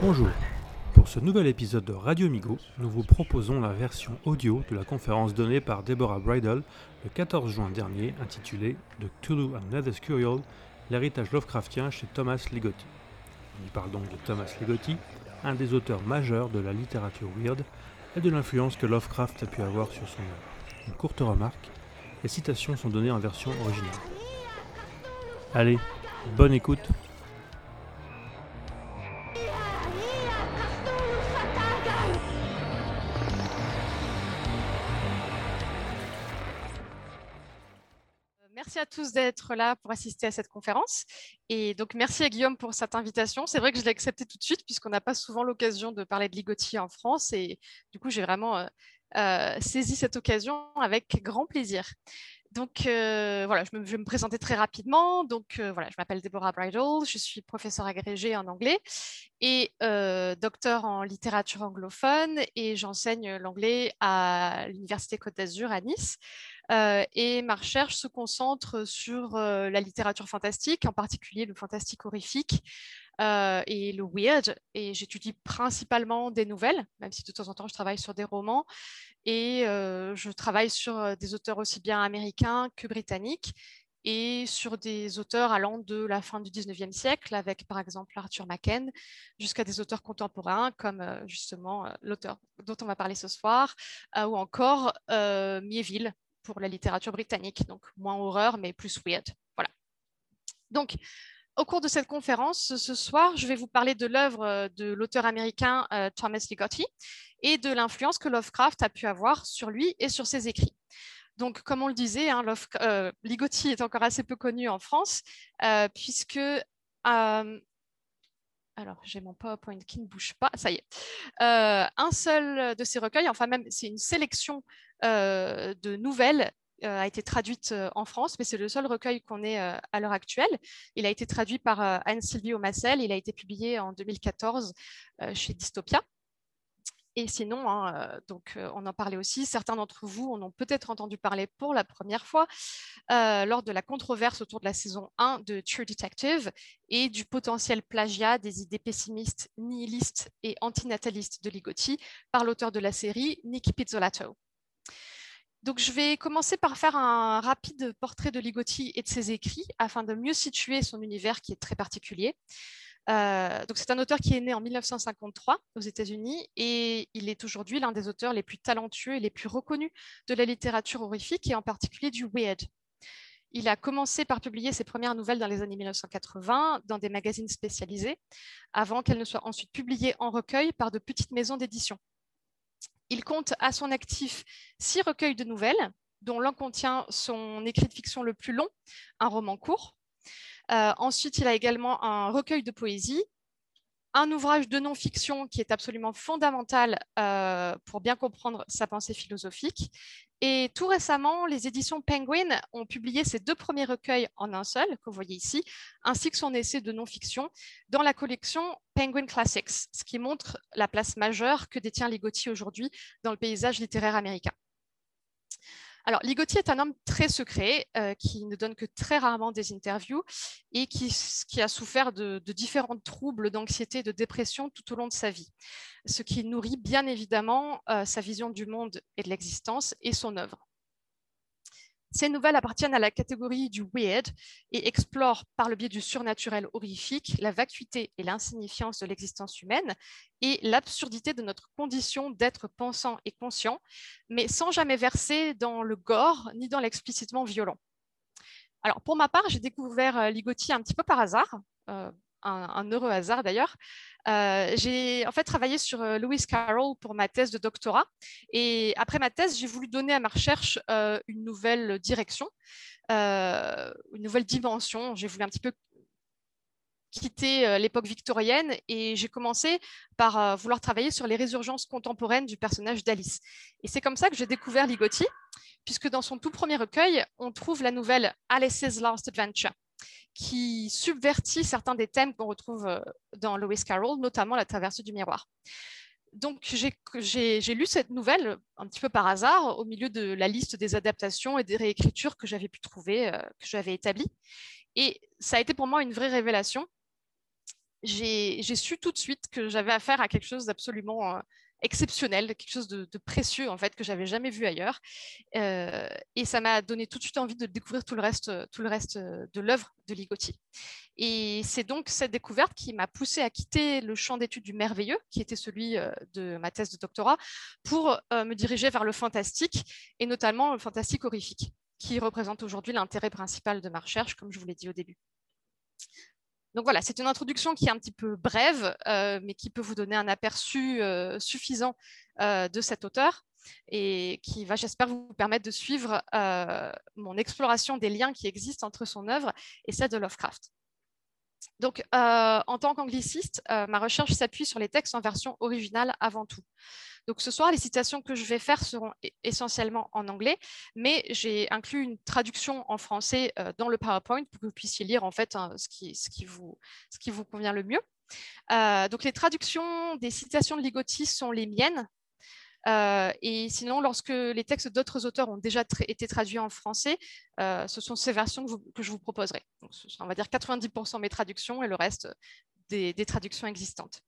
Bonjour. Pour ce nouvel épisode de Radio Migo, nous vous proposons la version audio de la conférence donnée par Deborah Bridle le 14 juin dernier intitulée The Cthulhu and Nether Curial, l'héritage Lovecraftien chez Thomas Ligotti. On y parle donc de Thomas Ligotti, un des auteurs majeurs de la littérature weird et de l'influence que Lovecraft a pu avoir sur son œuvre. Une courte remarque, les citations sont données en version originale. Allez, bonne écoute Merci à tous d'être là pour assister à cette conférence. Et donc, merci à Guillaume pour cette invitation. C'est vrai que je l'ai accepté tout de suite, puisqu'on n'a pas souvent l'occasion de parler de ligotier en France. Et du coup, j'ai vraiment euh, euh, saisi cette occasion avec grand plaisir. Donc euh, voilà, je, vais me présenter très rapidement. Donc voilà, je m'appelle Deborah Bridle, je suis professeure agrégée en anglais et docteur en littérature anglophone et j'enseigne l'anglais à l'Université Côte d'Azur à Nice. Et ma recherche se concentre sur la littérature fantastique, en particulier le fantastique horrifique, euh, et le weird. Et j'étudie principalement des nouvelles, même si de temps en temps je travaille sur des romans. Et euh, je travaille sur euh, des auteurs aussi bien américains que britanniques et sur des auteurs allant de la fin du 19e siècle, avec par exemple Arthur Machen, jusqu'à des auteurs contemporains comme justement l'auteur dont on va parler ce soir, ou encore Mieville pour la littérature britannique, donc moins horreur mais plus weird. Voilà. Donc, au cours de cette conférence, ce soir, je vais vous parler de l'œuvre euh, de l'auteur américain euh, Thomas Ligotti et de l'influence que Lovecraft a pu avoir sur lui et sur ses écrits. Donc, comme on le disait, hein, euh, Ligotti est encore assez peu connu en France, puisque alors, j'ai mon PowerPoint qui ne bouge pas. Ça y est. un seul de ses recueils, enfin même, c'est une sélection de nouvelles euh, a été traduite euh, en France, mais c'est le seul recueil qu'on ait euh, à l'heure actuelle. Il a été traduit par Anne-Sylvie Omassel. Il a été publié en 2014 chez Dystopia. Et sinon, hein, donc, on en parlait aussi, certains d'entre vous en ont peut-être entendu parler pour la première fois lors de la controverse autour de la saison 1 de True Detective et du potentiel plagiat des idées pessimistes, nihilistes et antinatalistes de Ligotti par l'auteur de la série, Nick Pizzolatto. Donc, je vais commencer par faire un rapide portrait de Ligotti et de ses écrits afin de mieux situer son univers qui est très particulier. Euh, c'est un auteur qui est né en 1953 aux États-Unis et il est aujourd'hui l'un des auteurs les plus talentueux et les plus reconnus de la littérature horrifique et en particulier du weird. Il a commencé par publier ses premières nouvelles dans les années 1980 dans des magazines spécialisés, avant qu'elles ne soient ensuite publiées en recueil par de petites maisons d'édition. Il compte à son actif six recueils de nouvelles, dont l'un contient son écrit de fiction le plus long, un roman court. Euh, ensuite, il a également un recueil de poésie, un ouvrage de non-fiction qui est absolument fondamental euh, pour bien comprendre sa pensée philosophique. Et tout récemment, les éditions Penguin ont publié ses deux premiers recueils en un seul, que vous voyez ici, ainsi que son essai de non-fiction dans la collection Penguin Classics, ce qui montre la place majeure que détient Ligotti aujourd'hui dans le paysage littéraire américain. Alors, Ligotti est un homme très secret euh, qui ne donne que très rarement des interviews et qui, a souffert de, différents troubles d'anxiété et de dépression tout au long de sa vie, ce qui nourrit bien évidemment euh, sa vision du monde et de l'existence et son œuvre. Ces nouvelles appartiennent à la catégorie du weird et explorent par le biais du surnaturel horrifique la vacuité et l'insignifiance de l'existence humaine et l'absurdité de notre condition d'être pensant et conscient, mais sans jamais verser dans le gore ni dans l'explicitement violent. Alors pour ma part, j'ai découvert euh, Ligotti un petit peu par hasard. Euh, un, heureux hasard d'ailleurs. Euh, j'ai en fait travaillé sur euh, Lewis Carroll pour ma thèse de doctorat. Et après ma thèse, j'ai voulu donner à ma recherche euh, une nouvelle direction, une nouvelle dimension. J'ai voulu un petit peu quitter l'époque victorienne et j'ai commencé par vouloir travailler sur les résurgences contemporaines du personnage d'Alice. Et c'est comme ça que j'ai découvert Ligotti, puisque dans son tout premier recueil, on trouve la nouvelle Alice's Last Adventure qui subvertit certains des thèmes qu'on retrouve euh, dans Lewis Carroll, notamment la traversée du miroir. Donc j'ai lu cette nouvelle un petit peu par hasard au milieu de la liste des adaptations et des réécritures que j'avais pu trouver, euh, que j'avais établies. Et ça a été pour moi une vraie révélation. J'ai su tout de suite que j'avais affaire à quelque chose d'absolument exceptionnel, quelque chose de, précieux en fait que j'avais jamais vu ailleurs. Euh, et ça m'a donné tout de suite envie de découvrir tout le reste, tout le reste de l'œuvre de Ligotti. Et c'est donc cette découverte qui m'a poussé à quitter le champ d'études du merveilleux, qui était celui euh, de ma thèse de doctorat, pour euh, me diriger vers le fantastique et notamment le fantastique horrifique, qui représente aujourd'hui l'intérêt principal de ma recherche, comme je vous l'ai dit au début. Donc voilà, c'est une introduction qui est un petit peu brève, euh, mais qui peut vous donner un aperçu euh, suffisant euh, de cet auteur et qui va, j'espère, vous permettre de suivre mon exploration des liens qui existent entre son œuvre et celle de Lovecraft. Donc, en tant qu'angliciste, ma recherche s'appuie sur les textes en version originale avant tout. Donc ce soir, les citations que je vais faire seront e-, essentiellement en anglais, mais j'ai inclus une traduction en français euh, dans le PowerPoint pour que vous puissiez lire en fait hein, ce, qui, vous, ce qui vous convient le mieux. Euh, donc les traductions des citations de Ligotti sont les miennes. Euh, et sinon, lorsque les textes d'autres auteurs ont déjà été traduits en français, ce sont ces versions que, je vous proposerai. On va dire 90% mes traductions et le reste des traductions existantes.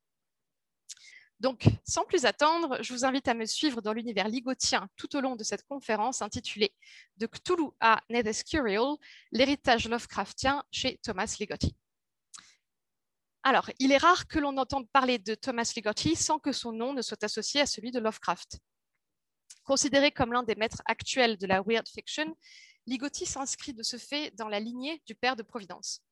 Donc, sans plus attendre, je vous invite à me suivre dans l'univers ligotien tout au long de cette conférence intitulée De Cthulhu à Nedeskurial, l'héritage Lovecraftien chez Thomas Ligotti. Alors, il est rare que l'on entende parler de Thomas Ligotti sans que son nom ne soit associé à celui de Lovecraft. Considéré comme l'un des maîtres actuels de la weird fiction, Ligotti s'inscrit de ce fait dans la lignée du père de Providence.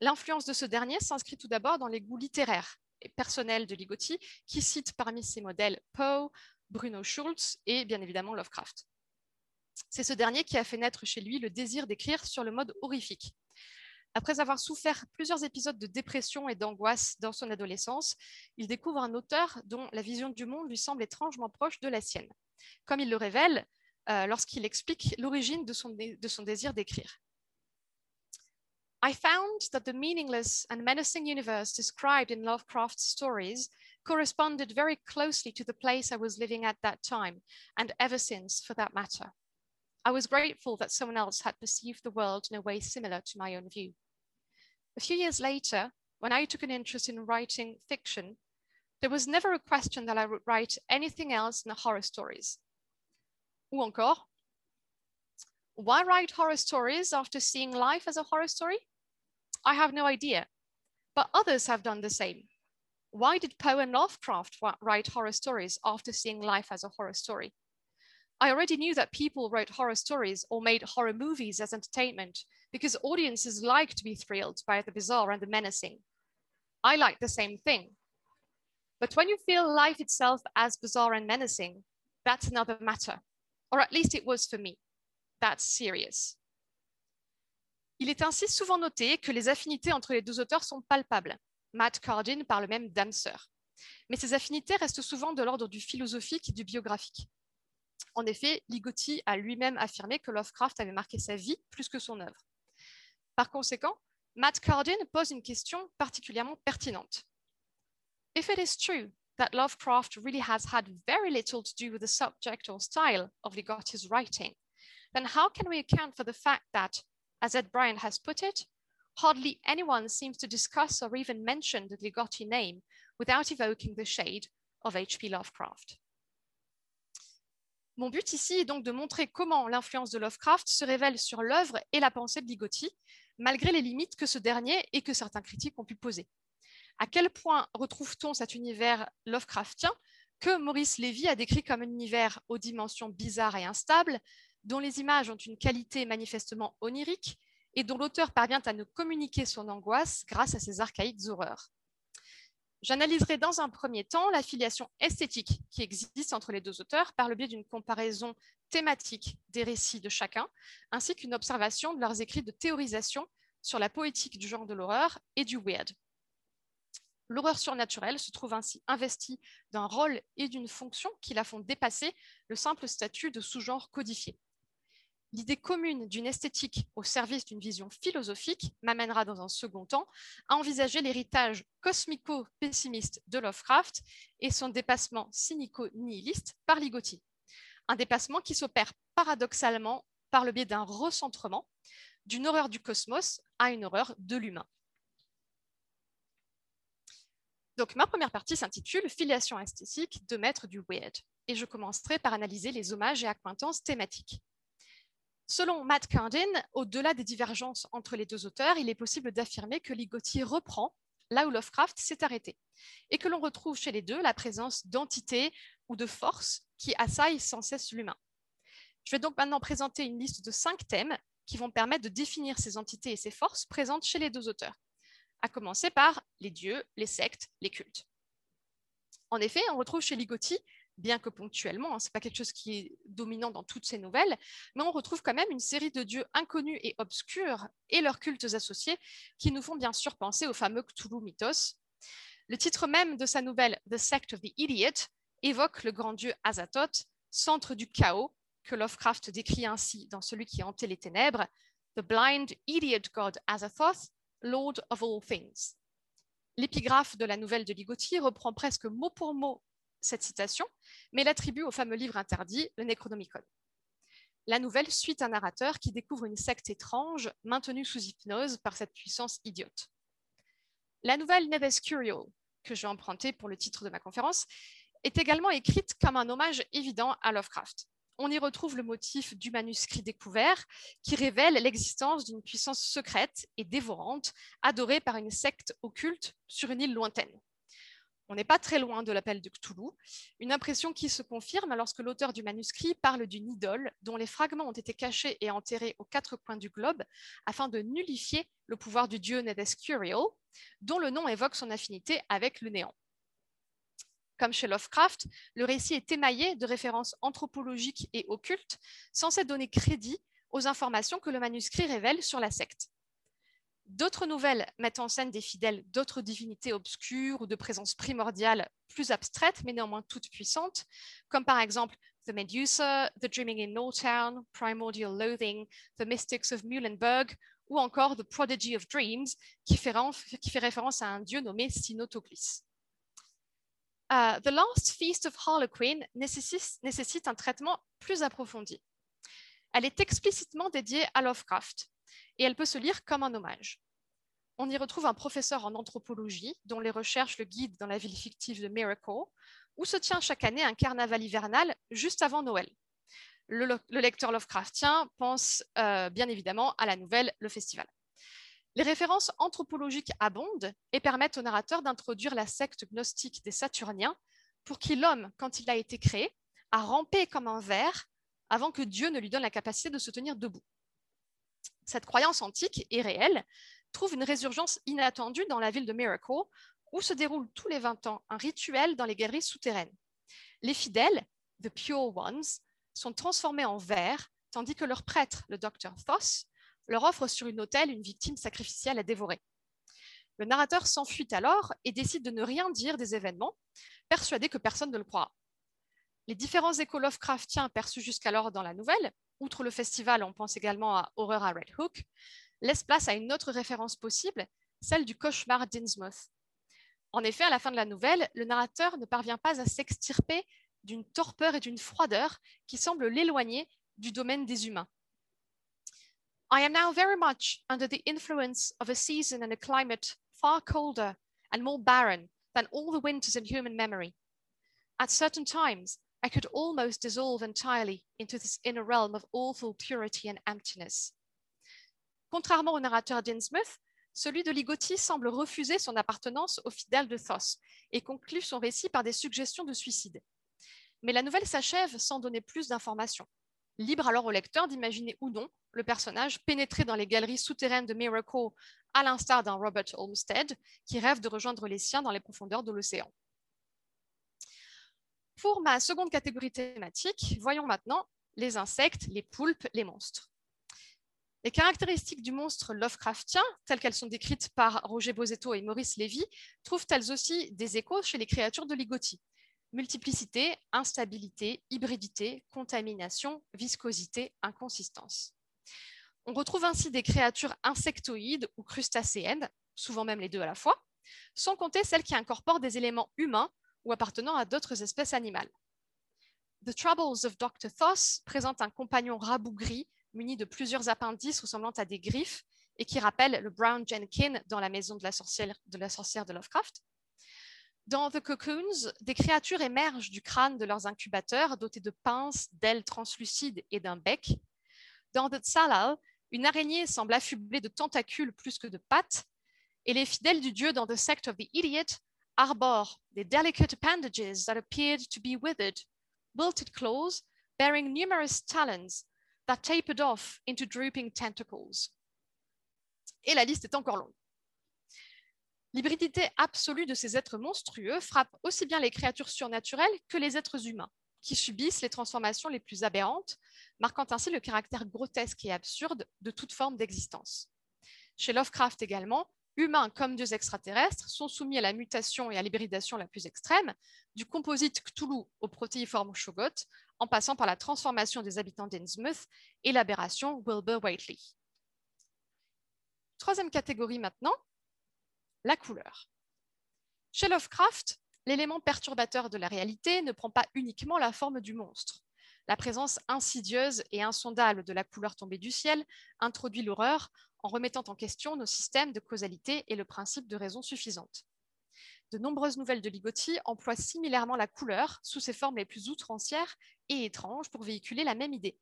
L'influence de ce dernier s'inscrit tout d'abord dans les goûts littéraires, personnel de Ligotti, qui cite parmi ses modèles Poe, Bruno Schulz et bien évidemment Lovecraft. C'est ce dernier qui a fait naître chez lui le désir d'écrire sur le mode horrifique. Après avoir souffert plusieurs épisodes de dépression et d'angoisse dans son adolescence, il découvre un auteur dont la vision du monde lui semble étrangement proche de la sienne, comme il le révèle euh, lorsqu'il explique l'origine de son, de son désir d'écrire. I found that the meaningless and menacing universe described in Lovecraft's stories corresponded very closely to the place I was living at that time, and ever since, for that matter. I was grateful that someone else had perceived the world in a way similar to my own view. A few years later, when I took an interest in writing fiction, there was never a question that I would write anything else than horror stories. Ou encore, why write horror stories after seeing life as a horror story? I have no idea, but others have done the same. Why did Poe and Lovecraft write horror stories after seeing life as a horror story? I already knew that people wrote horror stories or made horror movies as entertainment because audiences like to be thrilled by the bizarre and the menacing. I like the same thing. But when you feel life itself as bizarre and menacing, that's another matter. Or at least it was for me. That's serious. Il est ainsi souvent noté que les affinités entre les deux auteurs sont palpables. Matt Cardin parle même d'âme sœur. Mais ces affinités restent souvent de l'ordre du philosophique et du biographique. En effet, Ligotti a lui-même affirmé que Lovecraft avait marqué sa vie plus que son œuvre. Par conséquent, Matt Cardin pose une question particulièrement pertinente. If it is true that Lovecraft really has had very little to do with the subject or style of Ligotti's writing, then how can we account for the fact that As Ed Bryant has put it, hardly anyone seems to discuss or even mention the Ligotti name without evoking the shade of H.P. Lovecraft. Mon but ici est donc de montrer comment l'influence de Lovecraft se révèle sur l'œuvre et la pensée de Ligotti, malgré les limites que ce dernier et que certains critiques ont pu poser. À quel point retrouve-t-on cet univers Lovecraftien que Maurice Lévy a décrit comme un univers aux dimensions bizarres et instables, dont les images ont une qualité manifestement onirique et dont l'auteur parvient à nous communiquer son angoisse grâce à ses archaïques horreurs? J'analyserai dans un premier temps l'affiliation esthétique qui existe entre les deux auteurs par le biais d'une comparaison thématique des récits de chacun, ainsi qu'une observation de leurs écrits de théorisation sur la poétique du genre de l'horreur et du weird. L'horreur surnaturelle se trouve ainsi investie d'un rôle et d'une fonction qui la font dépasser le simple statut de sous-genre codifié. L'idée commune d'une esthétique au service d'une vision philosophique m'amènera dans un second temps à envisager l'héritage cosmico-pessimiste de Lovecraft et son dépassement cynico-nihiliste par Ligotti. Un dépassement qui s'opère paradoxalement par le biais d'un recentrement, d'une horreur du cosmos à une horreur de l'humain. Donc ma première partie s'intitule Filiation esthétique de maître du weird et je commencerai par analyser les hommages et acquaintances thématiques. Selon Matt Cardin, au-delà des divergences entre les deux auteurs, il est possible d'affirmer que Ligotti reprend là où Lovecraft s'est arrêté, et que l'on retrouve chez les deux la présence d'entités ou de forces qui assaillent sans cesse l'humain. Je vais donc maintenant présenter une liste de cinq thèmes qui vont permettre de définir ces entités et ces forces présentes chez les deux auteurs, à commencer par les dieux, les sectes, les cultes. En effet, on retrouve chez Ligotti bien que ponctuellement, hein, ce n'est pas quelque chose qui est dominant dans toutes ces nouvelles, mais on retrouve quand même une série de dieux inconnus et obscurs et leurs cultes associés qui nous font bien sûr penser au fameux Cthulhu mythos. Le titre même de sa nouvelle The Sect of the Idiot évoque le grand dieu Azathoth, centre du chaos, que Lovecraft décrit ainsi dans celui qui hantait les ténèbres, The blind idiot god Azathoth, Lord of all things. L'épigraphe de la nouvelle de Ligotti reprend presque mot pour mot cette citation, mais l'attribue au fameux livre interdit, le Necronomicon. La nouvelle suit un narrateur qui découvre une secte étrange maintenue sous hypnose par cette puissance idiote. La nouvelle Neves Curial, que j'ai empruntée pour le titre de ma conférence, est également écrite comme un hommage évident à Lovecraft. On y retrouve le motif du manuscrit découvert qui révèle l'existence d'une puissance secrète et dévorante adorée par une secte occulte sur une île lointaine. On n'est pas très loin de l'appel de Cthulhu, une impression qui se confirme lorsque l'auteur du manuscrit parle d'une idole dont les fragments ont été cachés et enterrés aux quatre coins du globe afin de nullifier le pouvoir du dieu Nedescurial, dont le nom évoque son affinité avec le néant. Comme chez Lovecraft, le récit est émaillé de références anthropologiques et occultes, censées donner crédit aux informations que le manuscrit révèle sur la secte. D'autres nouvelles mettent en scène des fidèles d'autres divinités obscures ou de présence primordiale plus abstraites, mais néanmoins toutes puissantes, comme par exemple The Medusa, The Dreaming in Nortown, Primordial Loathing, The Mystics of Muhlenberg, ou encore The Prodigy of Dreams, qui fait, référence à un dieu nommé Sinotoclis. Uh, the Last Feast of Harlequin nécessite un traitement plus approfondi. Elle est explicitement dédiée à Lovecraft, et elle peut se lire comme un hommage. On y retrouve un professeur en anthropologie dont les recherches le guident dans la ville fictive de Miracle, où se tient chaque année un carnaval hivernal juste avant Noël. Le, lecteur Lovecraftien pense euh, bien évidemment à la nouvelle Le Festival. Les références anthropologiques abondent et permettent au narrateur d'introduire la secte gnostique des Saturniens, pour qui l'homme, quand il a été créé, a rampé comme un ver avant que Dieu ne lui donne la capacité de se tenir debout. Cette croyance antique et réelle trouve une résurgence inattendue dans la ville de Miracle, où se déroule tous les 20 ans un rituel dans les galeries souterraines. Les fidèles, the pure ones, sont transformés en vers, tandis que leur prêtre, le docteur Thoth, leur offre sur une autel une victime sacrificielle à dévorer. Le narrateur s'enfuit alors et décide de ne rien dire des événements, persuadé que personne ne le croira. Les différents échos Lovecraftiens perçus jusqu'alors dans la nouvelle outre le festival, on pense également à Horror à Red Hook, laisse place à une autre référence possible, celle du cauchemar d'Innsmouth. En effet, à la fin de la nouvelle, le narrateur ne parvient pas à s'extirper d'une torpeur et d'une froideur qui semblent l'éloigner du domaine des humains. I am now very much under the influence of a season and a climate far colder and more barren than all the winters in human memory. At certain times, I could almost dissolve entirely into this inner realm of awful purity and emptiness. Contrairement au narrateur d'Innsmouth, celui de Ligotti semble refuser son appartenance aux fidèles de Thoth et conclut son récit par des suggestions de suicide. Mais la nouvelle s'achève sans donner plus d'informations. Libre alors au lecteur d'imaginer ou non le personnage pénétrer dans les galeries souterraines de Miracle, à l'instar d'un Robert Olmsted qui rêve de rejoindre les siens dans les profondeurs de l'océan. Pour ma seconde catégorie thématique, voyons maintenant les insectes, les poulpes, les monstres. Les caractéristiques du monstre Lovecraftien, telles qu'elles sont décrites par Roger Bozetto et Maurice Lévy, trouvent elles aussi des échos chez les créatures de Ligotti. Multiplicité, instabilité, hybridité, contamination, viscosité, inconsistance. On retrouve ainsi des créatures insectoïdes ou crustacéennes, souvent même les deux à la fois, sans compter celles qui incorporent des éléments humains ou appartenant à d'autres espèces animales. The Troubles of Dr. Thoth présente un compagnon rabougri, munis de plusieurs appendices ressemblant à des griffes et qui rappellent le Brown Jenkin dans la maison de la sorcière de, la sorcière de Lovecraft. Dans The Cocoons, des créatures émergent du crâne de leurs incubateurs dotés de pinces, d'ailes translucides et d'un bec. Dans The Tsalal, une araignée semble affublée de tentacules plus que de pattes, et les fidèles du dieu dans The Sect of the Idiot arborent des delicate appendages that appeared to be withered, wilted claws bearing numerous talons that tapered off into drooping tentacles. Et la liste est encore longue. L'hybridité absolue de ces êtres monstrueux frappe aussi bien les créatures surnaturelles que les êtres humains, qui subissent les transformations les plus aberrantes, marquant ainsi le caractère grotesque et absurde de toute forme d'existence. Chez Lovecraft également, humains comme dieux extraterrestres sont soumis à la mutation et à l'hybridation la plus extrême, du composite Cthulhu au protéiforme Shoggoth, en passant par la transformation des habitants d'Innsmouth et l'aberration Wilbur Whately. Troisième catégorie maintenant, la couleur. Chez Lovecraft, l'élément perturbateur de la réalité ne prend pas uniquement la forme du monstre. La présence insidieuse et insondable de la couleur tombée du ciel introduit l'horreur en remettant en question nos systèmes de causalité et le principe de raison suffisante. De nombreuses nouvelles de Ligotti emploient similairement la couleur sous ses formes les plus outrancières et étranges pour véhiculer la même idée.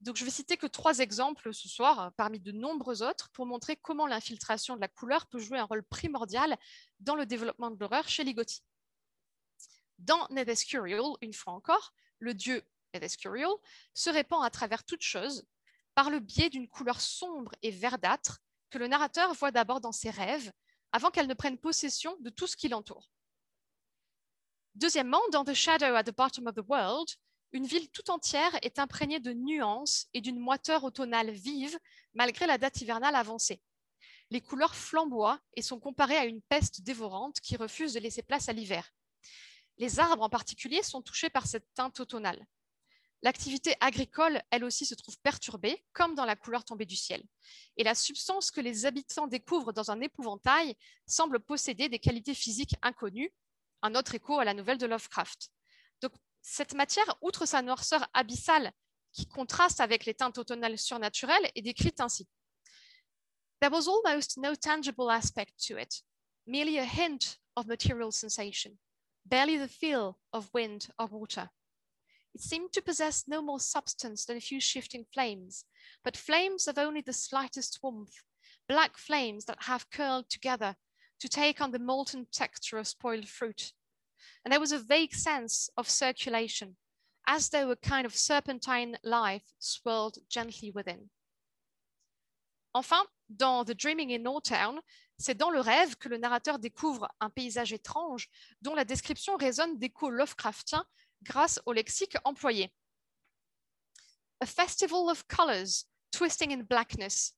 Donc, je vais citer que trois exemples ce soir, parmi de nombreux autres, pour montrer comment l'infiltration de la couleur peut jouer un rôle primordial dans le développement de l'horreur chez Ligotti. Dans Nedescurial, une fois encore, le dieu Nedescurial se répand à travers toute chose par le biais d'une couleur sombre et verdâtre que le narrateur voit d'abord dans ses rêves avant qu'elle ne prenne possession de tout ce qui l'entoure. Deuxièmement, dans The Shadow at the Bottom of the World, une ville tout entière est imprégnée de nuances et d'une moiteur automnale vive malgré la date hivernale avancée. Les couleurs flamboient et sont comparées à une peste dévorante qui refuse de laisser place à l'hiver. Les arbres en particulier sont touchés par cette teinte automnale. L'activité agricole, elle aussi, se trouve perturbée, comme dans la couleur tombée du ciel. Et la substance que les habitants découvrent dans un épouvantail semble posséder des qualités physiques inconnues, un autre écho à la nouvelle de Lovecraft. Donc, cette matière, outre sa noirceur abyssale, qui contraste avec les teintes automnales surnaturelles, est décrite ainsi. There was almost no tangible aspect to it, merely a hint of material sensation, barely the feel of wind or water. It seemed to possess no more substance than a few shifting flames, but flames of only the slightest warmth, black flames that have curled together to take on the molten texture of spoiled fruit. And there was a vague sense of circulation, as though a kind of serpentine life swirled gently within. Enfin, dans The Dreaming in No Town, c'est dans le rêve que le narrateur découvre un paysage étrange dont la description résonne d'échos Lovecraftiens grâce au lexique employé. A festival of colors twisting in blackness,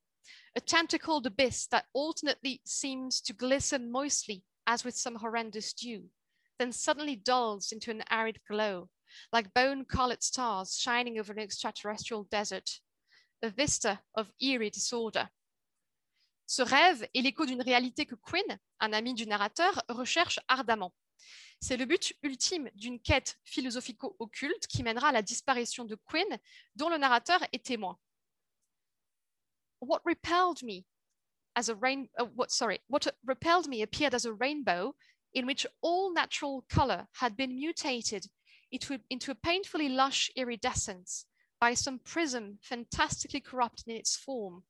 a tentacled abyss that alternately seems to glisten moistly as with some horrendous dew, then suddenly dulls into an arid glow, like bone colored stars shining over an extraterrestrial desert, a vista of eerie disorder. Ce rêve est l'écho d'une réalité que Quinn, un ami du narrateur, recherche ardemment. C'est le but ultime d'une quête philosophico-occulte qui mènera à la disparition de Quinn, dont le narrateur est témoin. What repelled me as a rain, uh, what, sorry, what repelled me appeared as a rainbow in which all natural color had been mutated into, into a painfully lush iridescence by some prism fantastically corrupt in its form.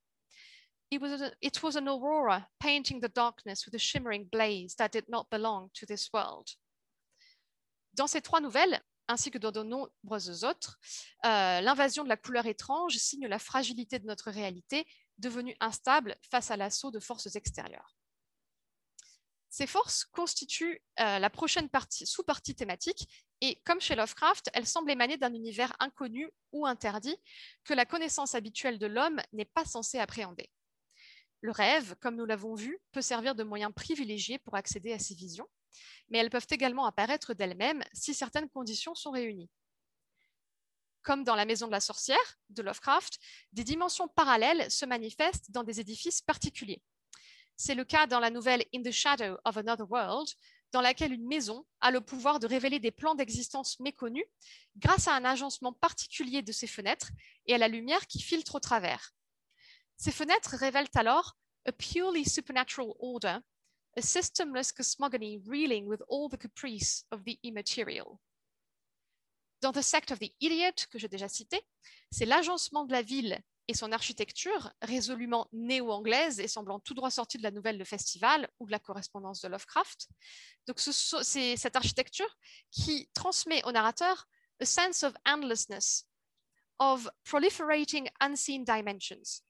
It was, a, it was an aurora painting the darkness with a shimmering blaze that did not belong to this world. Dans ces trois nouvelles, ainsi que dans de nombreuses autres, euh, l'invasion de la couleur étrange signe la fragilité de notre réalité, devenue instable face à l'assaut de forces extérieures. Ces forces constituent euh, la prochaine sous-partie thématique et, comme chez Lovecraft, elles semblent émaner d'un univers inconnu ou interdit que la connaissance habituelle de l'homme n'est pas censée appréhender. Le rêve, comme nous l'avons vu, peut servir de moyen privilégié pour accéder à ces visions, mais elles peuvent également apparaître d'elles-mêmes si certaines conditions sont réunies. Comme dans La Maison de la Sorcière de Lovecraft, des dimensions parallèles se manifestent dans des édifices particuliers. C'est le cas dans la nouvelle In the Shadow of Another World, dans laquelle une maison a le pouvoir de révéler des plans d'existence méconnus grâce à un agencement particulier de ses fenêtres et à la lumière qui filtre au travers. Ces fenêtres révèlent alors a purely supernatural order, a systemless cosmogony reeling with all the caprice of the immaterial. Dans The Sect of the Idiot, que j'ai déjà cité, c'est l'agencement de la ville et son architecture, résolument néo-anglaise et semblant tout droit sortie de la nouvelle de festival ou de la correspondance de Lovecraft. Donc c'est cette architecture qui transmet au narrateur a sense of endlessness, of proliferating unseen dimensions.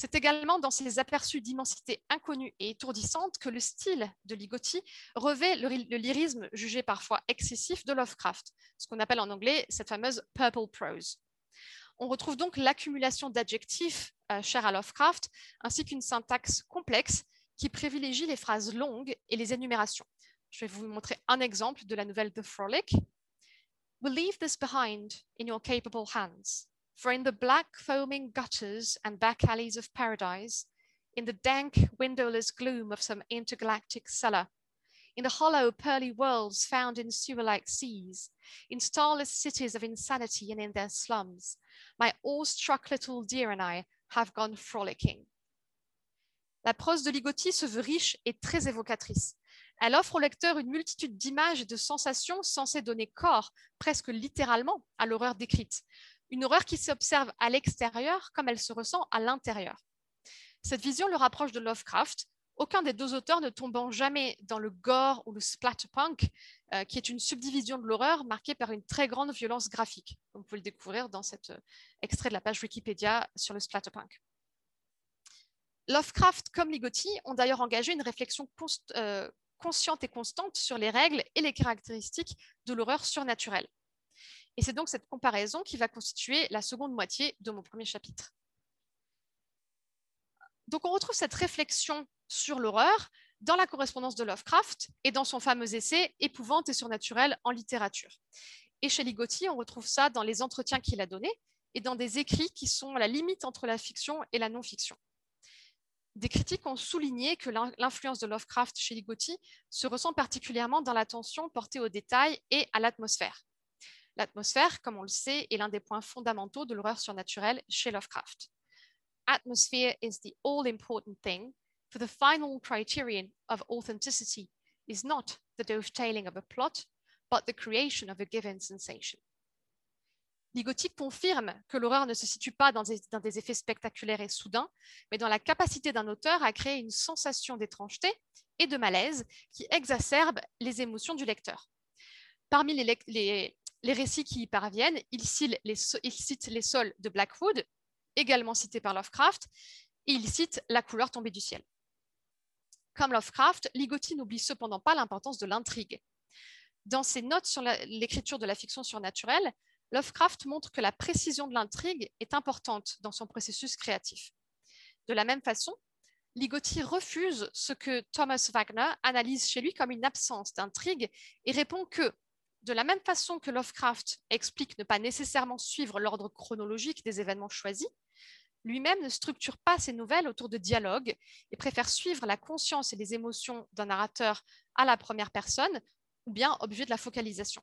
C'est également dans ces aperçus d'immensité inconnue et étourdissante que le style de Ligotti revêt le, lyrisme jugé parfois excessif de Lovecraft, ce qu'on appelle en anglais cette fameuse purple prose. On retrouve donc l'accumulation d'adjectifs euh, chers à Lovecraft, ainsi qu'une syntaxe complexe qui privilégie les phrases longues et les énumérations. Je vais vous montrer un exemple de la nouvelle The Frolic. We'll leave this behind in your capable hands. For in the black foaming gutters and back alleys of paradise, in the dank windowless gloom of some intergalactic cellar, in the hollow pearly worlds found in sewer-like seas, in starless cities of insanity and in their slums, my awe-struck little dear and I have gone frolicking. La prose de Ligotti se veut riche et très évocatrice. Elle offre au lecteur une multitude d'images et de sensations censées donner corps, presque littéralement, à l'horreur décrite une horreur qui s'observe à l'extérieur comme elle se ressent à l'intérieur. Cette vision le rapproche de Lovecraft, aucun des deux auteurs ne tombant jamais dans le gore ou le splatterpunk, euh, qui est une subdivision de l'horreur marquée par une très grande violence graphique. vous pouvez le découvrir dans cet euh, extrait de la page Wikipédia sur le splatterpunk. Lovecraft comme Ligotti ont d'ailleurs engagé une réflexion euh, consciente et constante sur les règles et les caractéristiques de l'horreur surnaturelle. Et c'est donc cette comparaison qui va constituer la seconde moitié de mon premier chapitre. Donc on retrouve cette réflexion sur l'horreur dans la correspondance de Lovecraft et dans son fameux essai Épouvante et surnaturelle en littérature. Et chez Ligotti, on retrouve ça dans les entretiens qu'il a donnés et dans des écrits qui sont la limite entre la fiction et la non-fiction. Des critiques ont souligné que l'influence de Lovecraft chez Ligotti se ressent particulièrement dans l'attention portée aux détails et à l'atmosphère. L'atmosphère, comme on le sait, est l'un des points fondamentaux de l'horreur surnaturelle chez Lovecraft. Atmosphere is the all-important thing, for the final criterion of authenticity is not the dovetailing of a plot, but the creation of a given sensation. Ligotique confirme que l'horreur ne se situe pas dans des, dans des, effets spectaculaires et soudains, mais dans la capacité d'un auteur à créer une sensation d'étrangeté et de malaise qui exacerbe les émotions du lecteur. Parmi les, les récits qui y parviennent, il cite les, sols de Blackwood, également cités par Lovecraft, et il cite la couleur tombée du ciel. Comme Lovecraft, Ligotti n'oublie cependant pas l'importance de l'intrigue. Dans ses notes sur l'écriture de la fiction surnaturelle, Lovecraft montre que la précision de l'intrigue est importante dans son processus créatif. De la même façon, Ligotti refuse ce que Thomas Wagner analyse chez lui comme une absence d'intrigue et répond que de la même façon que Lovecraft explique ne pas nécessairement suivre l'ordre chronologique des événements choisis, lui-même ne structure pas ses nouvelles autour de dialogues et préfère suivre la conscience et les émotions d'un narrateur à la première personne ou bien objet de la focalisation.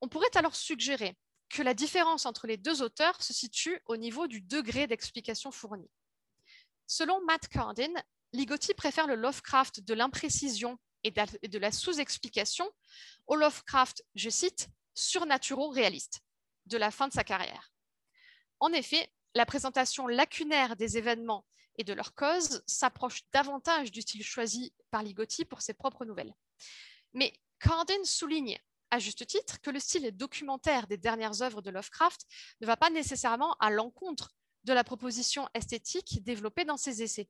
On pourrait alors suggérer que la différence entre les deux auteurs se situe au niveau du degré d'explication fourni. Selon Matt Cardin, Ligotti préfère le Lovecraft de l'imprécision et de la sous-explication au Lovecraft, je cite, surnaturaux-réaliste de la fin de sa carrière. En effet, la présentation lacunaire des événements et de leurs causes s'approche davantage du style choisi par Ligotti pour ses propres nouvelles. Mais Cardin souligne à juste titre que le style documentaire des dernières œuvres de Lovecraft ne va pas nécessairement à l'encontre de la proposition esthétique développée dans ses essais.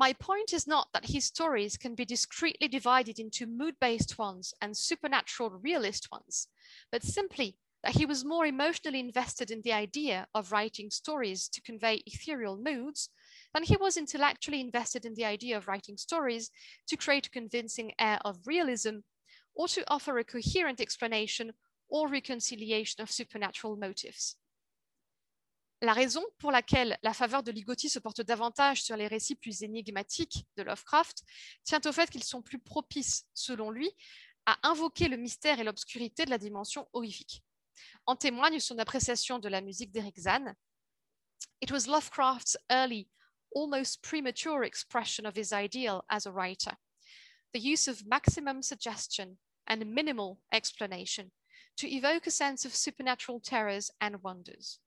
My point is not that his stories can be discreetly divided into mood based ones and supernatural realist ones, but simply that he was more emotionally invested in the idea of writing stories to convey ethereal moods than he was intellectually invested in the idea of writing stories to create a convincing air of realism or to offer a coherent explanation or reconciliation of supernatural motives. La raison pour laquelle la faveur de Ligotti se porte davantage sur les récits plus énigmatiques de Lovecraft tient au fait qu'ils sont plus propices, selon lui, à invoquer le mystère et l'obscurité de la dimension horrifique. En témoigne son appréciation de la musique d'Eric Zahn. It was Lovecraft's early, almost premature expression of his ideal as a writer. The use of maximum suggestion and minimal explanation to evoke a sense of supernatural terrors and wonders.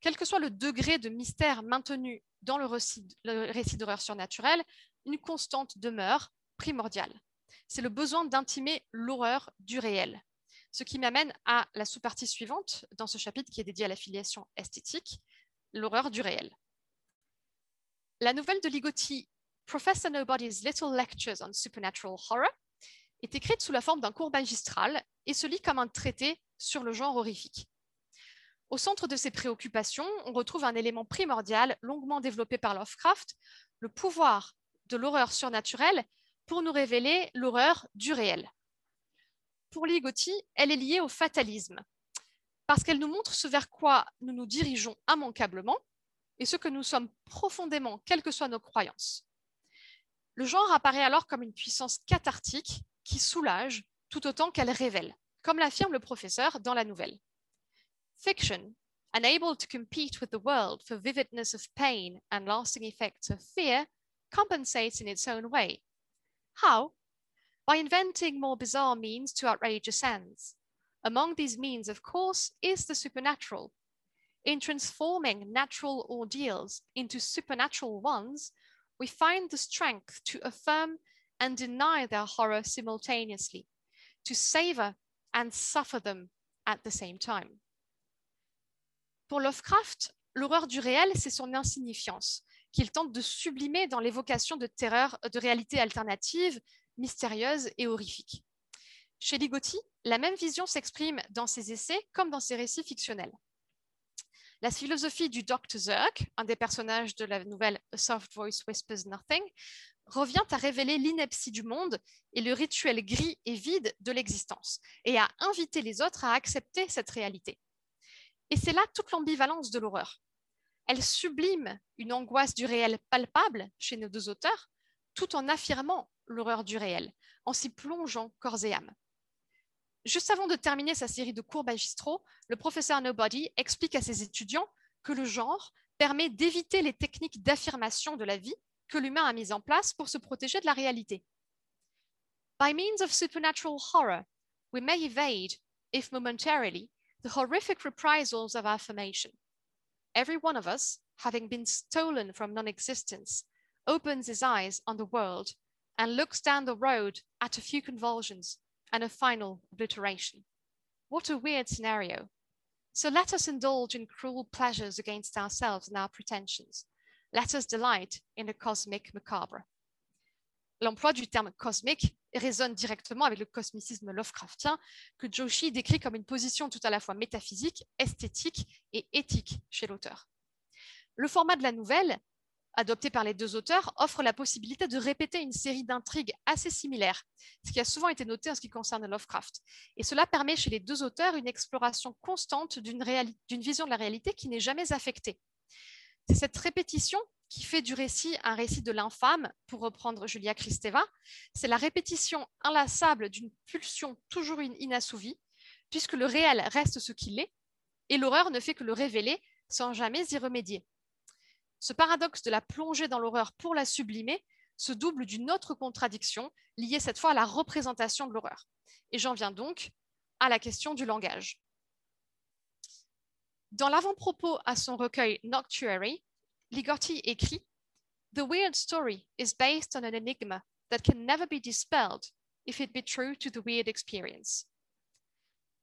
Quel que soit le degré de mystère maintenu dans le récit, d'horreur surnaturelle, une constante demeure primordiale. C'est le besoin d'intimer l'horreur du réel. Ce qui m'amène à la sous-partie suivante dans ce chapitre qui est dédié à la filiation esthétique, l'horreur du réel. La nouvelle de Ligotti, Professor Nobody's Little Lectures on Supernatural Horror, est écrite sous la forme d'un cours magistral et se lit comme un traité sur le genre horrifique. Au centre de ses préoccupations, on retrouve un élément primordial longuement développé par Lovecraft, le pouvoir de l'horreur surnaturelle pour nous révéler l'horreur du réel. Pour Ligotti, elle est liée au fatalisme, parce qu'elle nous montre ce vers quoi nous nous dirigeons immanquablement et ce que nous sommes profondément, quelles que soient nos croyances. Le genre apparaît alors comme une puissance cathartique qui soulage tout autant qu'elle révèle, comme l'affirme le professeur dans la nouvelle. Fiction, unable to compete with the world for vividness of pain and lasting effects of fear, compensates in its own way. How? By inventing more bizarre means to outrageous ends. Among these means, of course, is the supernatural. In transforming natural ordeals into supernatural ones, we find the strength to affirm and deny their horror simultaneously, to savor and suffer them at the same time. Pour Lovecraft, l'horreur du réel, c'est son insignifiance, qu'il tente de sublimer dans l'évocation de terreurs, de réalités alternatives, mystérieuses et horrifiques. Chez Ligotti, la même vision s'exprime dans ses essais comme dans ses récits fictionnels. La philosophie du Dr. Zerk, un des personnages de la nouvelle A Soft Voice Whispers Nothing, revient à révéler l'ineptie du monde et le rituel gris et vide de l'existence, et à inviter les autres à accepter cette réalité. Et c'est là toute l'ambivalence de l'horreur. Elle sublime une angoisse du réel palpable chez nos deux auteurs, tout en affirmant l'horreur du réel, en s'y plongeant corps et âme. Juste avant de terminer sa série de cours magistraux, le professeur Nobody explique à ses étudiants que le genre permet d'éviter les techniques d'affirmation de la vie que l'humain a mises en place pour se protéger de la réalité. By means of supernatural horror, we may evade, if momentarily, the horrific reprisals of affirmation. Every one of us, having been stolen from non existence, opens his eyes on the world and looks down the road at a few convulsions and a final obliteration. What a weird scenario. So let us indulge in cruel pleasures against ourselves and our pretensions. Let us delight in the cosmic macabre. L'emploi du terme cosmique résonne directement avec le cosmicisme Lovecraftien que Joshi décrit comme une position tout à la fois métaphysique, esthétique et éthique chez l'auteur. Le format de la nouvelle adopté par les deux auteurs, offre la possibilité de répéter une série d'intrigues assez similaires, ce qui a souvent été noté en ce qui concerne Lovecraft. Et cela permet chez les deux auteurs une exploration constante d'une vision de la réalité qui n'est jamais affectée. C'est cette répétition qui fait du récit un récit de l'infâme, pour reprendre Julia Kristeva. C'est la répétition inlassable d'une pulsion toujours inassouvie, puisque le réel reste ce qu'il est, et l'horreur ne fait que le révéler sans jamais y remédier. Ce paradoxe de la plongée dans l'horreur pour la sublimer se double d'une autre contradiction liée cette fois à la représentation de l'horreur. Et j'en viens donc à la question du langage. Dans l'avant-propos à son recueil Noctuary, Ligotti écrit The weird story is based on an enigma that can never be dispelled if it be true to the weird experience.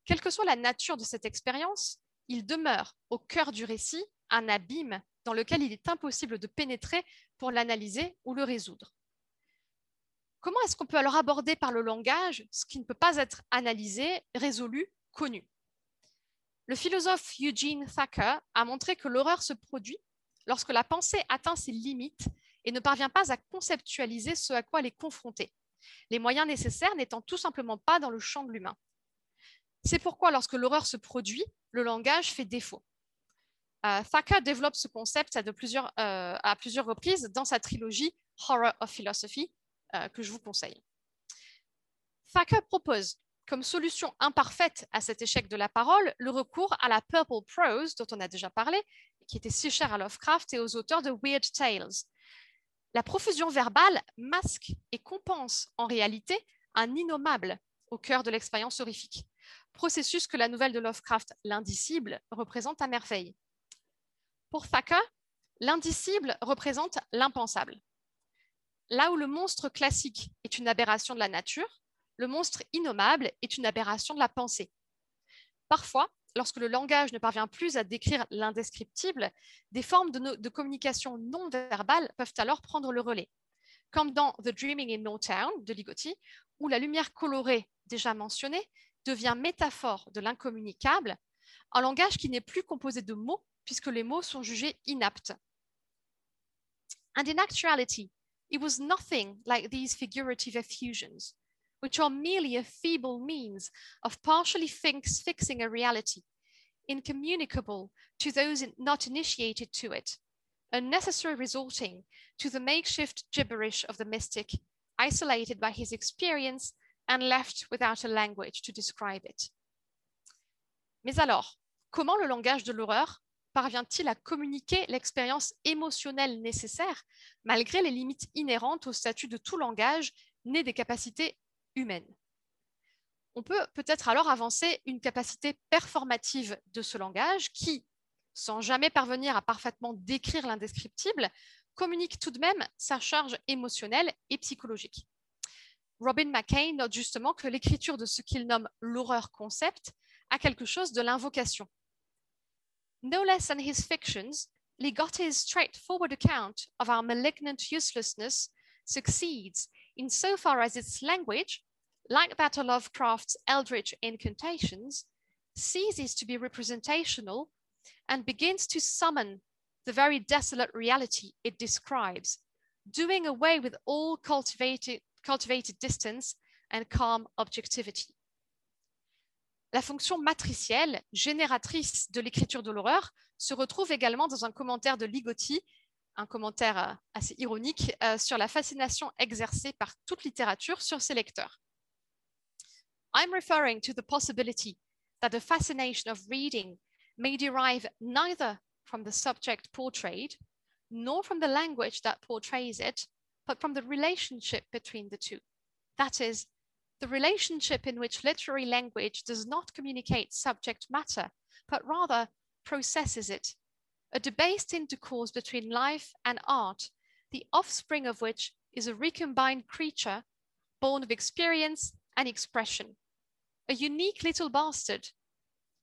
Quelle que soit la nature de cette expérience, il demeure au cœur du récit un abîme dans lequel il est impossible de pénétrer pour l'analyser ou le résoudre. Comment est-ce qu'on peut alors aborder par le langage ce qui ne peut pas être analysé, résolu, connu? Le philosophe Eugene Thacker a montré que l'horreur se produit lorsque la pensée atteint ses limites et ne parvient pas à conceptualiser ce à quoi elle est confrontée, les moyens nécessaires n'étant tout simplement pas dans le champ de l'humain. C'est pourquoi lorsque l'horreur se produit, le langage fait défaut. Euh, Thacker développe ce concept à, plusieurs, euh, plusieurs reprises dans sa trilogie Horror of Philosophy, euh, que je vous conseille. Thacker propose comme solution imparfaite à cet échec de la parole le recours à la purple prose dont on a déjà parlé, qui était si chère à Lovecraft et aux auteurs de Weird Tales. La profusion verbale masque et compense en réalité un innommable au cœur de l'expérience horrifique, processus que la nouvelle de Lovecraft, L'Indicible, représente à merveille. Pour Thacker, l'indicible représente l'impensable. Là où le monstre classique est une aberration de la nature, le monstre innommable est une aberration de la pensée. Parfois, lorsque le langage ne parvient plus à décrire l'indescriptible, des formes de, communication non verbale peuvent alors prendre le relais, comme dans The Dreaming in No Town de Ligotti, où la lumière colorée déjà mentionnée devient métaphore de l'incommunicable, un langage qui n'est plus composé de mots, puisque les mots sont jugés inaptes. And in actuality, it was nothing like these figurative effusions, which are merely a feeble means of partially fix, fixing a reality, incommunicable to those not initiated to it, unnecessary resorting to the makeshift gibberish of the mystic, isolated by his experience and left without a language to describe it. Mais alors, comment le langage de l'horreur parvient-il à communiquer l'expérience émotionnelle nécessaire malgré les limites inhérentes au statut de tout langage né des capacités humaines On peut peut-être alors avancer une capacité performative de ce langage qui, sans jamais parvenir à parfaitement décrire l'indescriptible, communique tout de même sa charge émotionnelle et psychologique. Robin McCain note justement que l'écriture de ce qu'il nomme l'horreur concept a quelque chose de l'invocation. No less than his fictions, Ligotti's straightforward account of our malignant uselessness succeeds insofar as its language, like of Lovecraft's eldritch incantations, ceases to be representational and begins to summon the very desolate reality it describes, doing away with all cultivated, cultivated distance and calm objectivity. La fonction matricielle, génératrice de l'écriture de l'horreur, se retrouve également dans un commentaire de Ligotti, un commentaire euh, assez ironique, euh, sur la fascination exercée par toute littérature sur ses lecteurs. I'm referring to the possibility that the fascination of reading may derive neither from the subject portrayed, nor from the language that portrays it, but from the relationship between the two. That is, the relationship in which literary language does not communicate subject matter, but rather processes it, a debased intercourse between life and art, the offspring of which is a recombined creature born of experience and expression. A unique little bastard,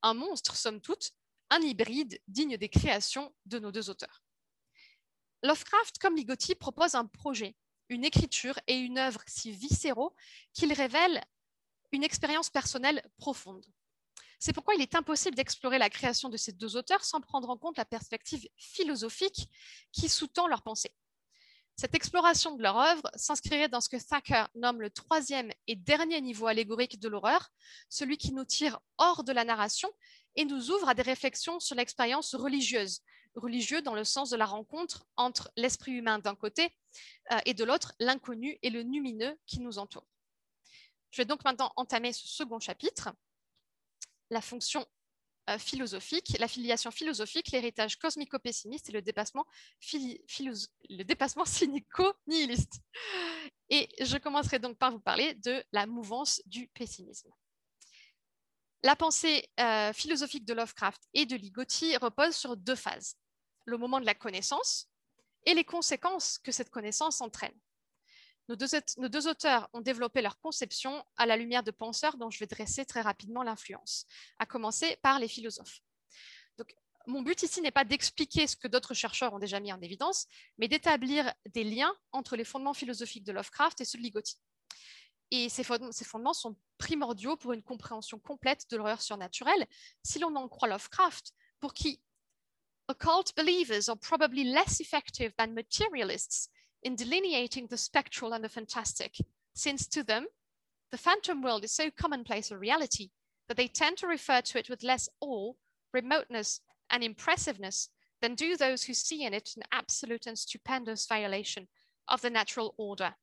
un monstre somme toute, un hybride digne des créations de nos deux auteurs. Lovecraft, comme Ligotti, propose un projet une écriture et une œuvre si viscéraux qu'ils révèlent une expérience personnelle profonde. C'est pourquoi il est impossible d'explorer la création de ces deux auteurs sans prendre en compte la perspective philosophique qui sous-tend leur pensée. Cette exploration de leur œuvre s'inscrirait dans ce que Thacker nomme le troisième et dernier niveau allégorique de l'horreur, celui qui nous tire hors de la narration et nous ouvre à des réflexions sur l'expérience religieuse, religieux dans le sens de la rencontre entre l'esprit humain d'un côté euh, et de l'autre l'inconnu et le numineux qui nous entoure. Je vais donc maintenant entamer ce second chapitre, la fonction philosophique, la filiation philosophique, l'héritage cosmico-pessimiste et le dépassement, le dépassement cynico-nihiliste. Et je commencerai donc par vous parler de la mouvance du pessimisme. La pensée euh, philosophique de Lovecraft et de Ligotti repose sur deux phases le moment de la connaissance et les conséquences que cette connaissance entraîne. Nos deux, auteurs ont développé leur conception à la lumière de penseurs dont je vais dresser très rapidement l'influence, à commencer par les philosophes. Donc, mon but ici n'est pas d'expliquer ce que d'autres chercheurs ont déjà mis en évidence, mais d'établir des liens entre les fondements philosophiques de Lovecraft et ceux de Ligotti. Et ces fondements sont primordiaux pour une compréhension complète de l'horreur surnaturelle, si l'on en croit Lovecraft, pour qui occult believers are probably less effective than materialists in delineating the spectral and the fantastic, since to them, the phantom world is so commonplace a reality that they tend to refer to it with less awe, remoteness, and impressiveness than do those who see in it an absolute and stupendous violation of the natural order.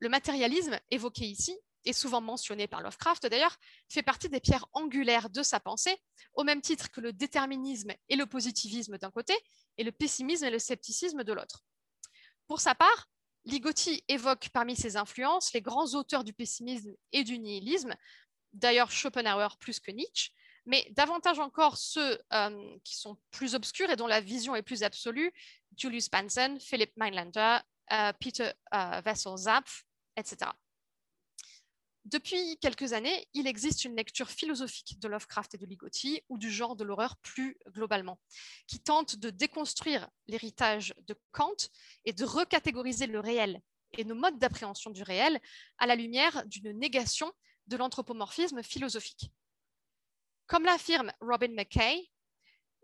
Le matérialisme évoqué ici, et souvent mentionné par Lovecraft d'ailleurs, fait partie des pierres angulaires de sa pensée, au même titre que le déterminisme et le positivisme d'un côté, et le pessimisme et le scepticisme de l'autre. Pour sa part, Ligotti évoque parmi ses influences les grands auteurs du pessimisme et du nihilisme, d'ailleurs Schopenhauer plus que Nietzsche, mais davantage encore ceux euh, qui sont plus obscurs et dont la vision est plus absolue, Julius Banzen, Philip Meinlander, euh, Peter euh, Wessel-Zapf, etc. Depuis quelques années, il existe une lecture philosophique de Lovecraft et de Ligotti, ou du genre de l'horreur plus globalement, qui tente de déconstruire l'héritage de Kant et de recatégoriser le réel et nos modes d'appréhension du réel à la lumière d'une négation de l'anthropomorphisme philosophique. Comme l'affirme Robin McKay,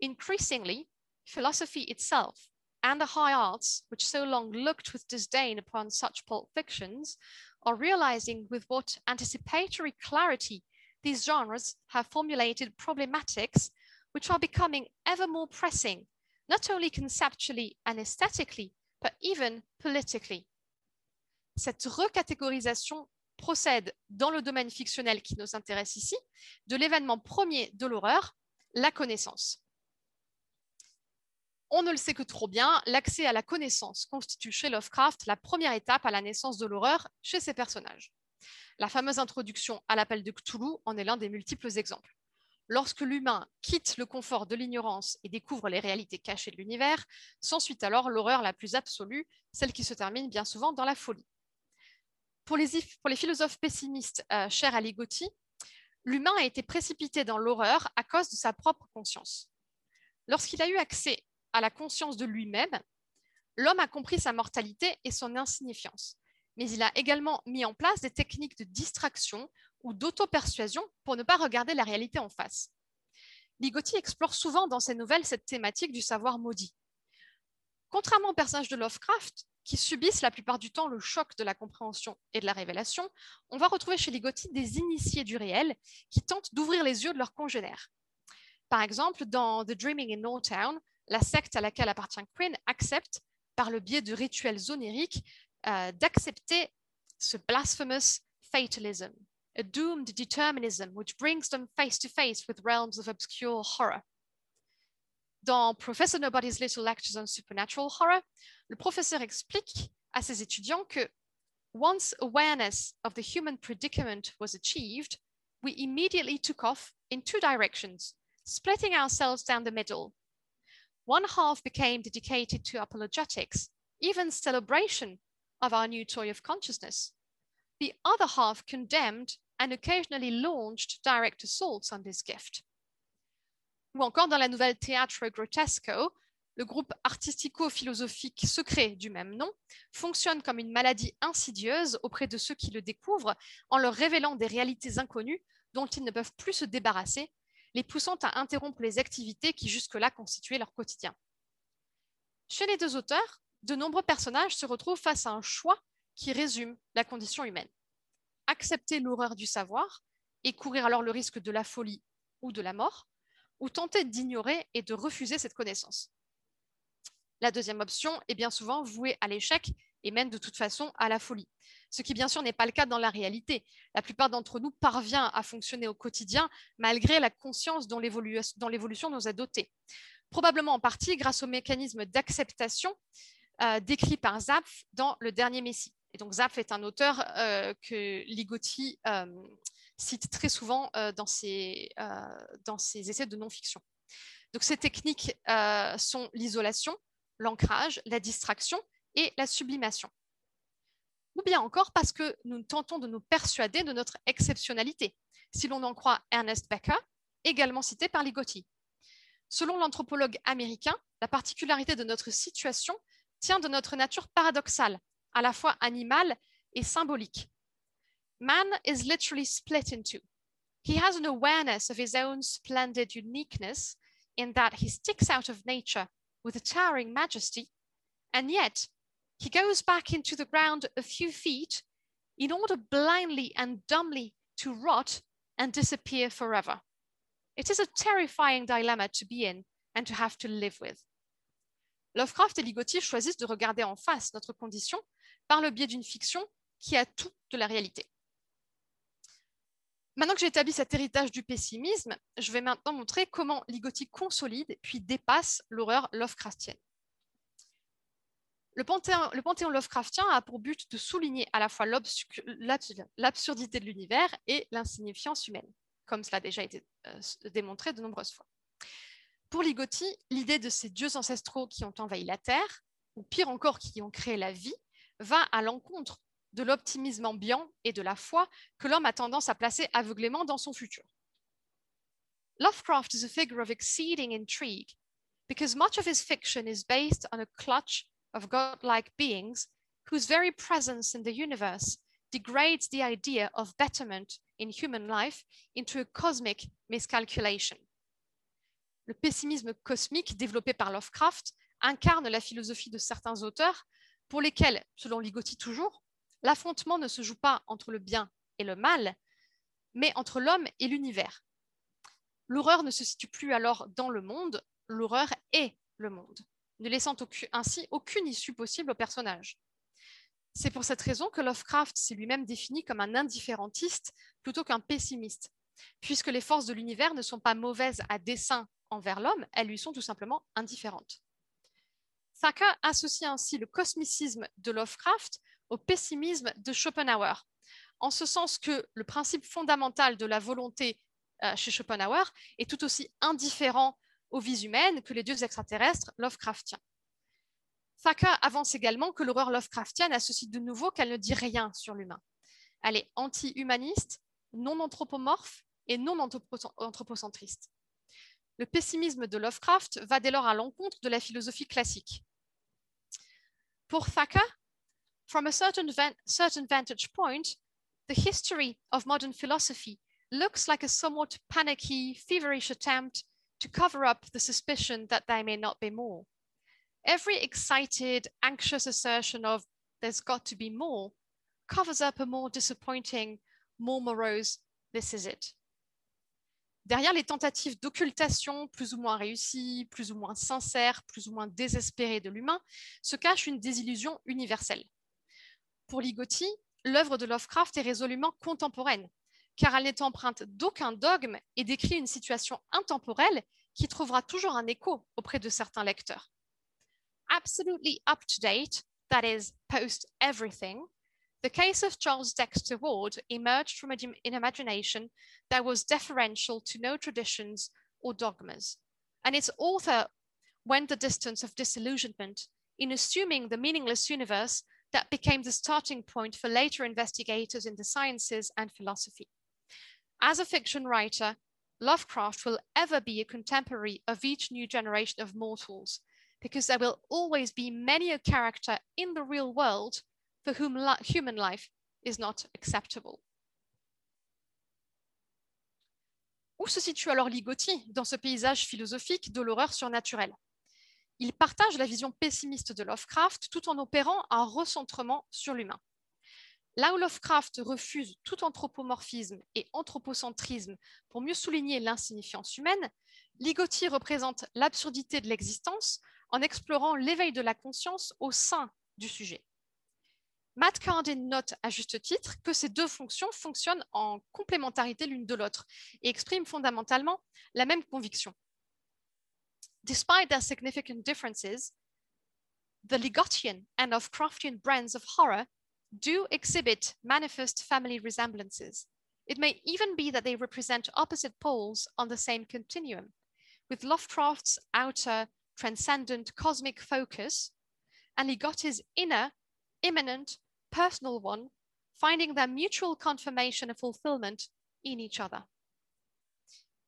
increasingly, philosophy itself and the high arts, which so long looked with disdain upon such pulp fictions, or realizing with what anticipatory clarity these genres have formulated problematics which are becoming ever more pressing, not only conceptually and aesthetically, but even politically. Cette recatégorisation procède dans le domaine fictionnel qui nous intéresse ici de l'événement premier de l'horreur, la connaissance on ne le sait que trop bien, l'accès à la connaissance constitue chez Lovecraft la première étape à la naissance de l'horreur chez ses personnages. La fameuse introduction à l'appel de Cthulhu en est l'un des multiples exemples. Lorsque l'humain quitte le confort de l'ignorance et découvre les réalités cachées de l'univers, s'ensuit alors l'horreur la plus absolue, celle qui se termine bien souvent dans la folie. Pour les, philosophes pessimistes euh, chers à Ligotti, l'humain a été précipité dans l'horreur à cause de sa propre conscience. Lorsqu'il a eu accès à la conscience de lui-même, l'homme a compris sa mortalité et son insignifiance. Mais il a également mis en place des techniques de distraction ou d'auto-persuasion pour ne pas regarder la réalité en face. Ligotti explore souvent dans ses nouvelles cette thématique du savoir maudit. Contrairement aux personnages de Lovecraft, qui subissent la plupart du temps le choc de la compréhension et de la révélation, on va retrouver chez Ligotti des initiés du réel qui tentent d'ouvrir les yeux de leurs congénères. Par exemple, dans The Dreaming in Old Town, la secte à laquelle appartient Quinn accepte, par le biais de rituels oniriques, euh, d'accepter ce blasphemous fatalism, a doomed determinism which brings them face to face with realms of obscure horror. Dans Professor Nobody's Little Lectures on Supernatural Horror, le professeur explique à ses étudiants que once awareness of the human predicament was achieved, we immediately took off in two directions, splitting ourselves down the middle One half became dedicated to apologetics, even celebration of our new toy of consciousness. The other half condemned and occasionally launched direct assaults on this gift. Ou encore dans la nouvelle Teatro Grotesco, le groupe artistico-philosophique secret du même nom fonctionne comme une maladie insidieuse auprès de ceux qui le découvrent en leur révélant des réalités inconnues dont ils ne peuvent plus se débarrasser les poussant à interrompre les activités qui jusque-là constituaient leur quotidien. Chez les deux auteurs, de nombreux personnages se retrouvent face à un choix qui résume la condition humaine. Accepter l'horreur du savoir et courir alors le risque de la folie ou de la mort, ou tenter d'ignorer et de refuser cette connaissance. La deuxième option est bien souvent vouée à l'échec et mène de toute façon à la folie ce qui bien sûr n'est pas le cas dans la réalité. La plupart d'entre nous parvient à fonctionner au quotidien malgré la conscience dont l'évolution nous a dotés. Probablement en partie grâce au mécanisme d'acceptation euh, décrit par Zapf dans Le Dernier Messie. Et donc Zapf est un auteur euh, que Ligotti euh, cite très souvent dans ses, dans, ses, essais de non-fiction. Donc ces techniques sont l'isolation, l'ancrage, la distraction et la sublimation ou bien encore parce que nous tentons de nous persuader de notre exceptionnalité, si l'on en croit Ernest Becker, également cité par Ligotti. Selon l'anthropologue américain, la particularité de notre situation tient de notre nature paradoxale, à la fois animale et symbolique. Man is literally split in two. He has an awareness of his own splendid uniqueness in that he sticks out of nature with a towering majesty, and yet He goes back into the ground a few feet in order blindly and dumbly to rot and disappear forever. It is a terrifying dilemma to be in and to have to live with. Lovecraft et Ligotti choisissent de regarder en face notre condition par le biais d'une fiction qui a tout de la réalité. Maintenant que j'ai établi cet héritage du pessimisme, je vais maintenant montrer comment Ligotti consolide puis dépasse l'horreur Lovecraftienne. Le panthéon, Lovecraftien a pour but de souligner à la fois l'absurdité de l'univers et l'insignifiance humaine, comme cela a déjà été euh, démontré de nombreuses fois. Pour Ligotti, l'idée de ces dieux ancestraux qui ont envahi la Terre, ou pire encore qui ont créé la vie, va à l'encontre de l'optimisme ambiant et de la foi que l'homme a tendance à placer aveuglément dans son futur. Lovecraft is a figure of exceeding intrigue because much of his fiction is based on a clutch of godlike beings whose very presence in the universe degrades the idea of betterment in human life into a cosmic miscalculation. Le pessimisme cosmique développé par Lovecraft incarne la philosophie de certains auteurs pour lesquels, selon Ligotti toujours, l'affrontement ne se joue pas entre le bien et le mal, mais entre l'homme et l'univers. L'horreur ne se situe plus alors dans le monde, l'horreur est le monde, ne laissant ainsi aucune issue possible au personnage. C'est pour cette raison que Lovecraft s'est lui-même défini comme un indifférentiste plutôt qu'un pessimiste, puisque les forces de l'univers ne sont pas mauvaises à dessein envers l'homme, elles lui sont tout simplement indifférentes. Thacker associe ainsi le cosmicisme de Lovecraft au pessimisme de Schopenhauer, en ce sens que le principe fondamental de la volonté euh, chez Schopenhauer est tout aussi indifférent aux vies humaines que les dieux extraterrestres Lovecraftiens. Thacker avance également que l'horreur Lovecraftienne associe de nouveau qu'elle ne dit rien sur l'humain. Elle est anti-humaniste, non anthropomorphe et non anthropocentriste. Le pessimisme de Lovecraft va dès lors à l'encontre de la philosophie classique. Pour Thacker, from a certain, certain vantage point, the history of modern philosophy looks like a somewhat panicky, feverish attempt to cover up the suspicion that there may not be more. Every excited, anxious assertion of there's got to be more covers up a more disappointing, more morose this is it. derrière les tentatives d'occultation plus ou moins réussies, plus ou moins sincères, plus ou moins désespérées de l'humain, se cache une désillusion universelle. Pour Ligotti, l'œuvre de Lovecraft est résolument contemporaine, car elle n'est empreinte d'aucun dogme et décrit une situation intemporelle qui trouvera toujours un écho auprès de certains lecteurs. Absolutely up to date, that is, post everything, The case of Charles Dexter Ward emerged from an imagination that was deferential to no traditions or dogmas, and its author went the distance of disillusionment in assuming the meaningless universe that became the starting point for later investigators in the sciences and philosophy. As a fiction writer, Lovecraft will ever be a contemporary of each new generation of mortals, because there will always be many a character in the real world for whom human life is not acceptable. Où se situe alors Ligotti dans ce paysage philosophique de l'horreur surnaturelle? Il partage la vision pessimiste de Lovecraft tout en opérant un recentrement sur l'humain. Là où Lovecraft refuse tout anthropomorphisme et anthropocentrisme pour mieux souligner l'insignifiance humaine, Ligotti représente l'absurdité de l'existence en explorant l'éveil de la conscience au sein du sujet. Matt Cardin note à juste titre que ces deux fonctions fonctionnent en complémentarité l'une de l'autre et expriment fondamentalement la même conviction. Despite their significant differences, the Ligottian and Lovecraftian brands of horror do exhibit manifest family resemblances. It may even be that they represent opposite poles on the same continuum, with Lovecraft's outer, transcendent cosmic focus and Ligotti's inner, immanent, personal one, finding their mutual confirmation and fulfillment in each other.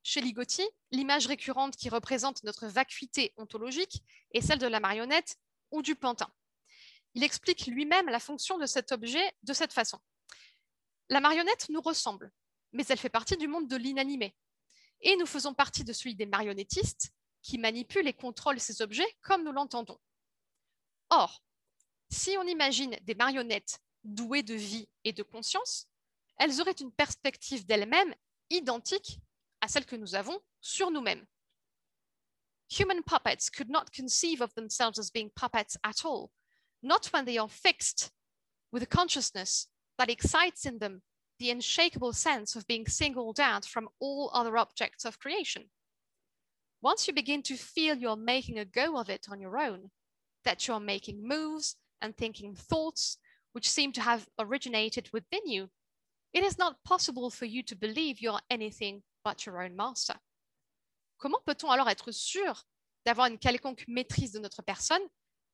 Chez Ligotti, l'image récurrente qui représente notre vacuité ontologique est celle de la marionnette ou du pantin. Il explique lui-même la fonction de cet objet de cette façon. La marionnette nous ressemble, mais elle fait partie du monde de l'inanimé. Et nous faisons partie de celui des marionnettistes qui manipulent et contrôlent ces objets comme nous l'entendons. Or, si on imagine des marionnettes douées de vie et de conscience, elles auraient une perspective d'elles-mêmes identique à celle que nous avons sur nous-mêmes. Human puppets could not conceive of themselves as being puppets at all, not when they are fixed with a consciousness that excites in them the unshakable sense of being singled out from all other objects of creation. Once you begin to feel you're making a go of it on your own, that you're making moves and thinking thoughts which seem to have originated within you, it is not possible for you to believe you're anything but your own master. Comment peut-on alors être sûr d'avoir une quelconque maîtrise de notre personne,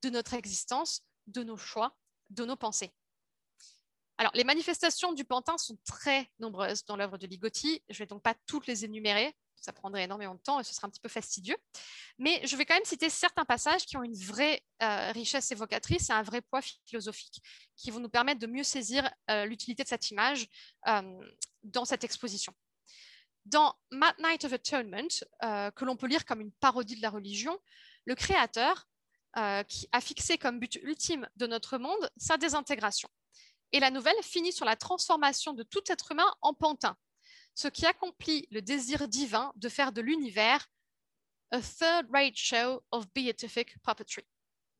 de notre existence, de nos choix, de nos pensées alors, les manifestations du pantin sont très nombreuses dans l'œuvre de Ligotti. Je ne vais donc pas toutes les énumérer, ça prendrait énormément de temps et ce sera un petit peu fastidieux. Mais je vais quand même citer certains passages qui ont une vraie euh, richesse évocatrice et un vrai poids philosophique, qui vont nous permettre de mieux saisir euh, l'utilité de cette image euh, dans cette exposition. Dans Mad Night of Atonement, que l'on peut lire comme une parodie de la religion, le créateur qui a fixé comme but ultime de notre monde sa désintégration. Et la nouvelle finit sur la transformation de tout être humain en pantin, ce qui accomplit le désir divin de faire de l'univers a third-rate show of beatific puppetry,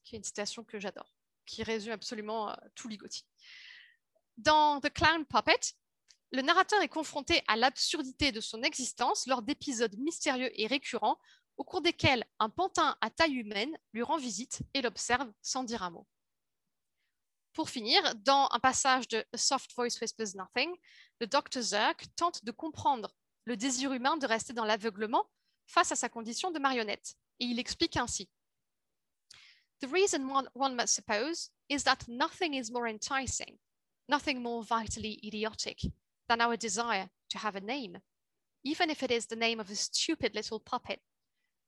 qui est une citation que j'adore, qui résume absolument euh, tout Ligotti. Dans The Clown Puppet, le narrateur est confronté à l'absurdité de son existence lors d'épisodes mystérieux et récurrents au cours desquels un pantin à taille humaine lui rend visite et l'observe sans dire un mot. Pour finir, dans un passage de A Soft Voice Whispers Nothing, le Dr. Zerk tente de comprendre le désir humain de rester dans l'aveuglement face à sa condition de marionnette. Et il explique ainsi. The reason one, one must suppose is that nothing is more enticing, nothing more vitally idiotic than our desire to have a name, even if it is the name of a stupid little puppet,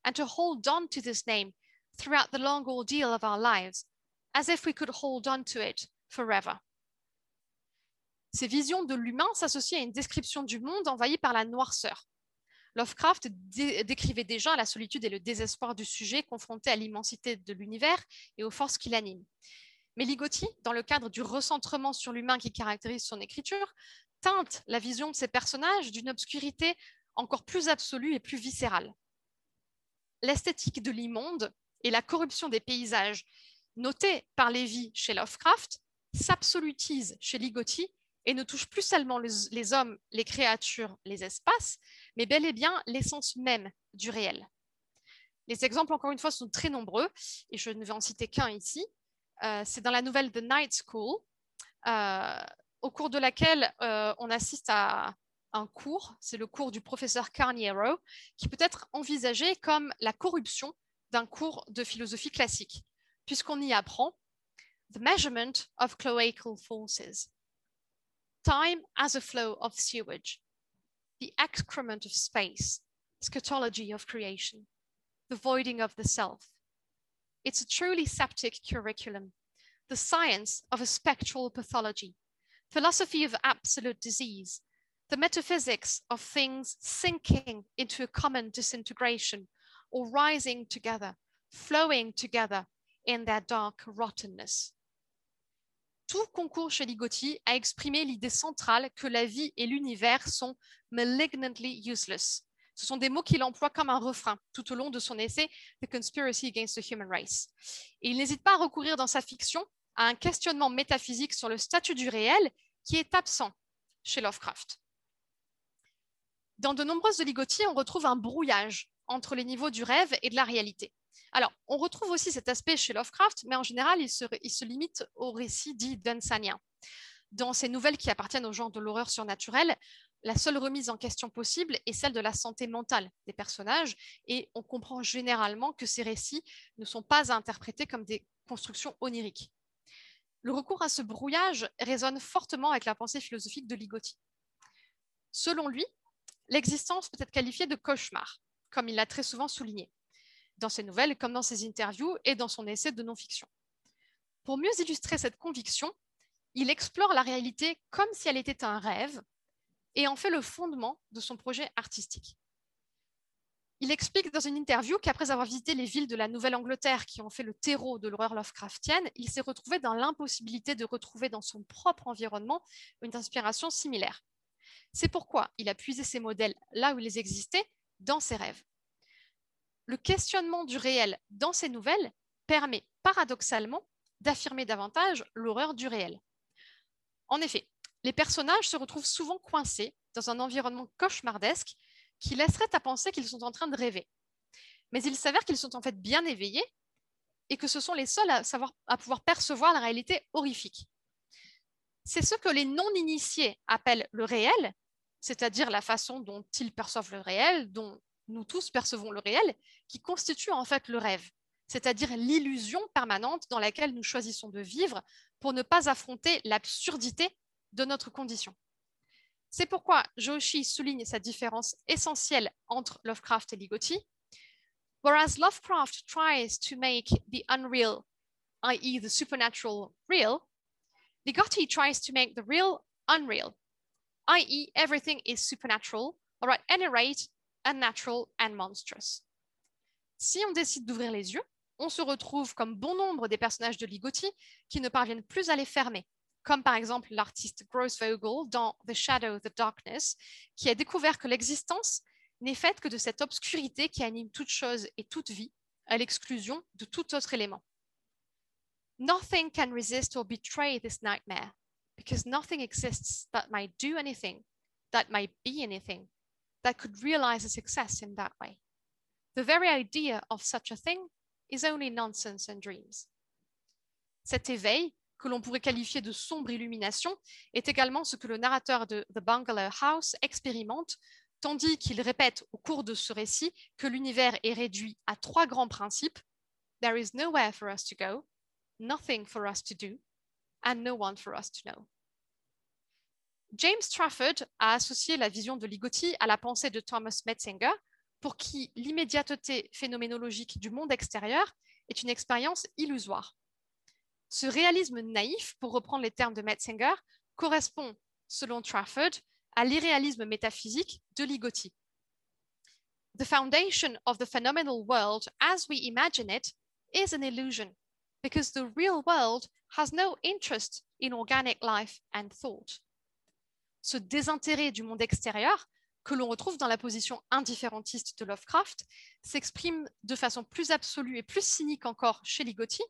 and to hold on to this name throughout the long ordeal of our lives as if we could hold on to it forever. Ces visions de l'humain s'associent à une description du monde envahi par la noirceur. Lovecraft décrivait déjà la solitude et le désespoir du sujet confronté à l'immensité de l'univers et aux forces qui l'animent. Mais Ligotti, dans le cadre du recentrement sur l'humain qui caractérise son écriture, teinte la vision de ces personnages d'une obscurité encore plus absolue et plus viscérale. L'esthétique de l'immonde et la corruption des paysages noté par Lévy chez Lovecraft s'absolutise chez Ligotti et ne touche plus seulement les hommes, les créatures, les espaces, mais bel et bien l'essence même du réel. Les exemples, encore une fois, sont très nombreux et je ne vais en citer qu'un ici. Euh, c'est dans la nouvelle The Night School, euh, au cours de laquelle euh, on assiste à un cours, c'est le cours du professeur Carniero, qui peut être envisagé comme la corruption d'un cours de philosophie classique puisqu'on y apprend the measurement of cloacal forces, time as a flow of sewage, the excrement of space, scatology of creation, the voiding of the self. It's a truly septic curriculum, the science of a spectral pathology, philosophy of absolute disease, the metaphysics of things sinking into a common disintegration or rising together, flowing together in their dark rottenness. Tout concours chez Ligotti a exprimé l'idée centrale que la vie et l'univers sont malignantly useless. Ce sont des mots qu'il emploie comme un refrain tout au long de son essai The Conspiracy Against the Human Race. Et il n'hésite pas à recourir dans sa fiction à un questionnement métaphysique sur le statut du réel qui est absent chez Lovecraft. Dans de nombreuses de Ligotti, on retrouve un brouillage entre les niveaux du rêve et de la réalité. Alors, on retrouve aussi cet aspect chez Lovecraft, mais en général, il se, limite au récit dit dunsanien. Dans ces nouvelles qui appartiennent au genre de l'horreur surnaturelle, la seule remise en question possible est celle de la santé mentale des personnages, et on comprend généralement que ces récits ne sont pas à interpréter comme des constructions oniriques. Le recours à ce brouillage résonne fortement avec la pensée philosophique de Ligotti. Selon lui, l'existence peut être qualifiée de cauchemar, comme il l'a très souvent souligné dans ses nouvelles comme dans ses interviews et dans son essai de non-fiction. Pour mieux illustrer cette conviction, il explore la réalité comme si elle était un rêve et en fait le fondement de son projet artistique. Il explique dans une interview qu'après avoir visité les villes de la Nouvelle-Angleterre qui ont fait le terreau de l'horreur Lovecraftienne, il s'est retrouvé dans l'impossibilité de retrouver dans son propre environnement une inspiration similaire. C'est pourquoi il a puisé ses modèles là où ils existaient, dans ses rêves. le questionnement du réel dans ces nouvelles permet paradoxalement d'affirmer davantage l'horreur du réel. En effet, les personnages se retrouvent souvent coincés dans un environnement cauchemardesque qui laisserait à penser qu'ils sont en train de rêver. Mais il s'avère qu'ils sont en fait bien éveillés et que ce sont les seuls à, savoir, à pouvoir percevoir la réalité horrifique. C'est ce que les non-initiés appellent le réel, c'est-à-dire la façon dont ils perçoivent le réel, dont nous tous percevons le réel, qui constitue en fait le rêve, c'est-à-dire l'illusion permanente dans laquelle nous choisissons de vivre pour ne pas affronter l'absurdité de notre condition. C'est pourquoi Joshi souligne sa différence essentielle entre Lovecraft et Ligotti. Whereas Lovecraft tries to make the unreal, i.e., the supernatural, real, Ligotti tries to make the real unreal, i.e., everything is supernatural, or at any rate, unnatural and monstrous. Si on décide d'ouvrir les yeux, on se retrouve comme bon nombre des personnages de Ligotti qui ne parviennent plus à les fermer, comme par exemple l'artiste Grossvogel dans The Shadow, of the Darkness, qui a découvert que l'existence n'est faite que de cette obscurité qui anime toute chose et toute vie, à l'exclusion de tout autre élément. Nothing can resist or betray this nightmare, because nothing exists that might do anything, that might be anything, that could realize a success in that way. The very idea of such a thing is only nonsense and dreams. Cet éveil, que l'on pourrait qualifier de sombre illumination, est également ce que le narrateur de The Bungalow House expérimente, tandis qu'il répète au cours de ce récit que l'univers est réduit à trois grands principes. There is nowhere for us to go, nothing for us to do, and no one for us to know. James Trafford a associé la vision de Ligotti à la pensée de Thomas Metzinger, pour qui l'immédiateté phénoménologique du monde extérieur est une expérience illusoire. Ce réalisme naïf, pour reprendre les termes de Metzinger, correspond, selon Trafford, à l'irréalisme métaphysique de Ligotti. The foundation of the phenomenal world as we imagine it is an illusion, because the real world has no interest in organic life and thought. Ce désintérêt du monde extérieur que l'on retrouve dans la position indifférentiste de Lovecraft, s'exprime de façon plus absolue et plus cynique encore chez Ligotti,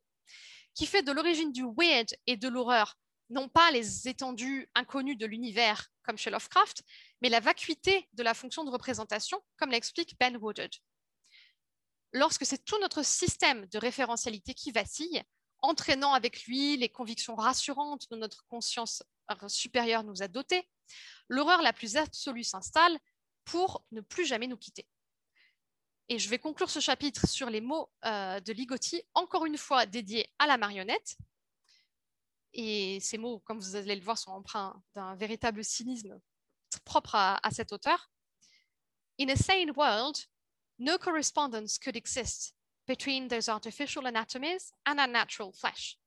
qui fait de l'origine du weird et de l'horreur non pas les étendues inconnues de l'univers comme chez Lovecraft, mais la vacuité de la fonction de représentation, comme l'explique Ben Woodard. Lorsque c'est tout notre système de référentialité qui vacille, entraînant avec lui les convictions rassurantes dont notre conscience supérieure nous a dotés, l'horreur la plus absolue s'installe pour ne plus jamais nous quitter. Et je vais conclure ce chapitre sur les mots euh, de Ligotti, encore une fois dédiés à la marionnette. Et ces mots, comme vous allez le voir, sont empreints d'un véritable cynisme propre à, à cet auteur. In a sane world, no correspondence could exist between those artificial anatomies and our natural flesh.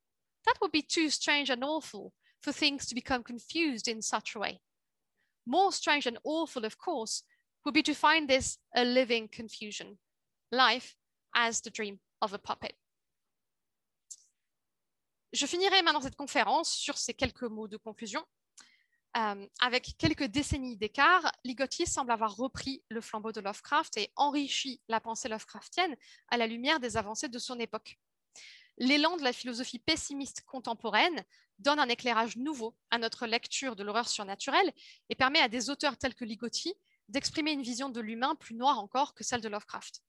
That would be too strange and awful for things to become confused in such a way. More strange and awful, of course, would be to find this a living confusion, life as the dream of a puppet. Je finirai maintenant cette conférence sur ces quelques mots de conclusion. Euh, avec quelques décennies d'écart, Ligotti semble avoir repris le flambeau de Lovecraft et enrichi la pensée Lovecraftienne à la lumière des avancées de son époque. L'élan de la philosophie pessimiste contemporaine donne un éclairage nouveau à notre lecture de l'horreur surnaturelle et permet à des auteurs tels que Ligotti d'exprimer une vision de l'humain plus noire encore que celle de Lovecraft.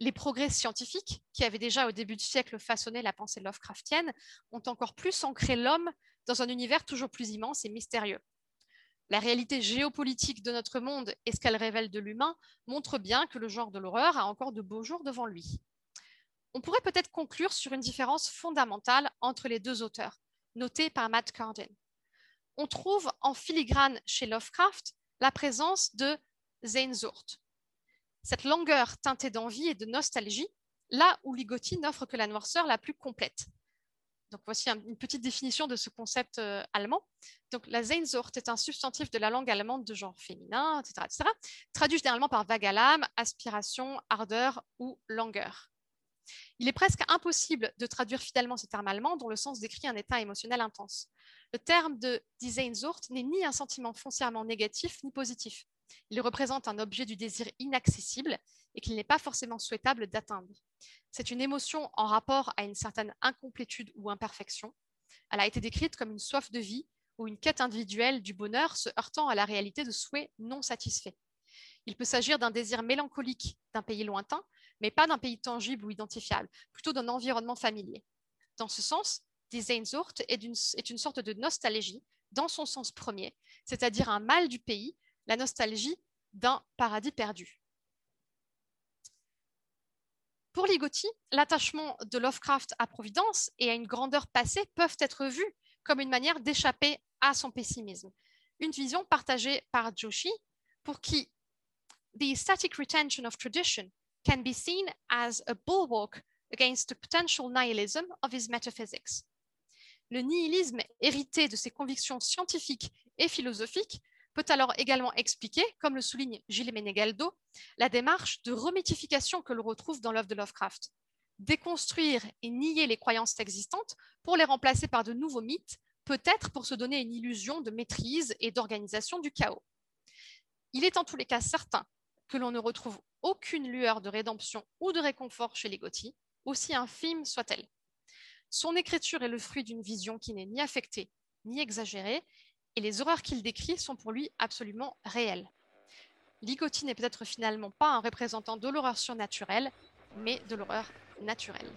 Les progrès scientifiques, qui avaient déjà au début du siècle façonné la pensée Lovecraftienne, ont encore plus ancré l'homme dans un univers toujours plus immense et mystérieux. La réalité géopolitique de notre monde et ce qu'elle révèle de l'humain montrent bien que le genre de l'horreur a encore de beaux jours devant lui. On pourrait peut-être conclure sur une différence fondamentale entre les deux auteurs, notée par Matt Cardin. On trouve en filigrane chez Lovecraft la présence de Zeinzurt, cette longueur teintée d'envie et de nostalgie, là où Ligotti n'offre que la noirceur la plus complète. Donc voici une petite définition de ce concept euh, allemand. Donc la Sehnsucht est un substantif de la langue allemande de genre féminin, etc., traduit généralement par vague à aspiration, ardeur ou langueur. Il est presque impossible de traduire fidèlement ce terme allemand dont le sens décrit un état émotionnel intense. Le terme de Die Sehnsucht n'est ni un sentiment foncièrement négatif ni positif. Il représente un objet du désir inaccessible et qu'il n'est pas forcément souhaitable d'atteindre. C'est une émotion en rapport à une certaine incomplétude ou imperfection. Elle a été décrite comme une soif de vie ou une quête individuelle du bonheur se heurtant à la réalité de souhaits non satisfaits. Il peut s'agir d'un désir mélancolique d'un pays lointain, mais pas d'un pays tangible ou identifiable, plutôt d'un environnement familier. Dans ce sens, Die Sehnsucht est une, est une sorte de nostalgie dans son sens premier, c'est-à-dire un mal du pays, la nostalgie d'un paradis perdu. Pour Ligotti, l'attachement de Lovecraft à Providence et à une grandeur passée peuvent être vus comme une manière d'échapper à son pessimisme. Une vision partagée par Joshi, pour qui the static retention of tradition can be seen as a bulwark against the potential nihilism of his metaphysics. Le nihilisme hérité de ses convictions scientifiques et philosophiques peut alors également expliquer, comme le souligne Gilles Menegaldo, la démarche de remythification que l'on retrouve dans l'œuvre de Lovecraft. Déconstruire et nier les croyances existantes pour les remplacer par de nouveaux mythes, peut-être pour se donner une illusion de maîtrise et d'organisation du chaos. Il est en tous les cas certain que l'on ne retrouve aucune lueur de rédemption ou de réconfort chez les Gauthier, aussi infime soit-elle. Son écriture est le fruit d'une vision qui n'est ni affectée ni exagérée, et les horreurs qu'il décrit sont pour lui absolument réelles. Ligotti n'est peut-être finalement pas un représentant de l'horreur surnaturelle, mais de l'horreur naturelle.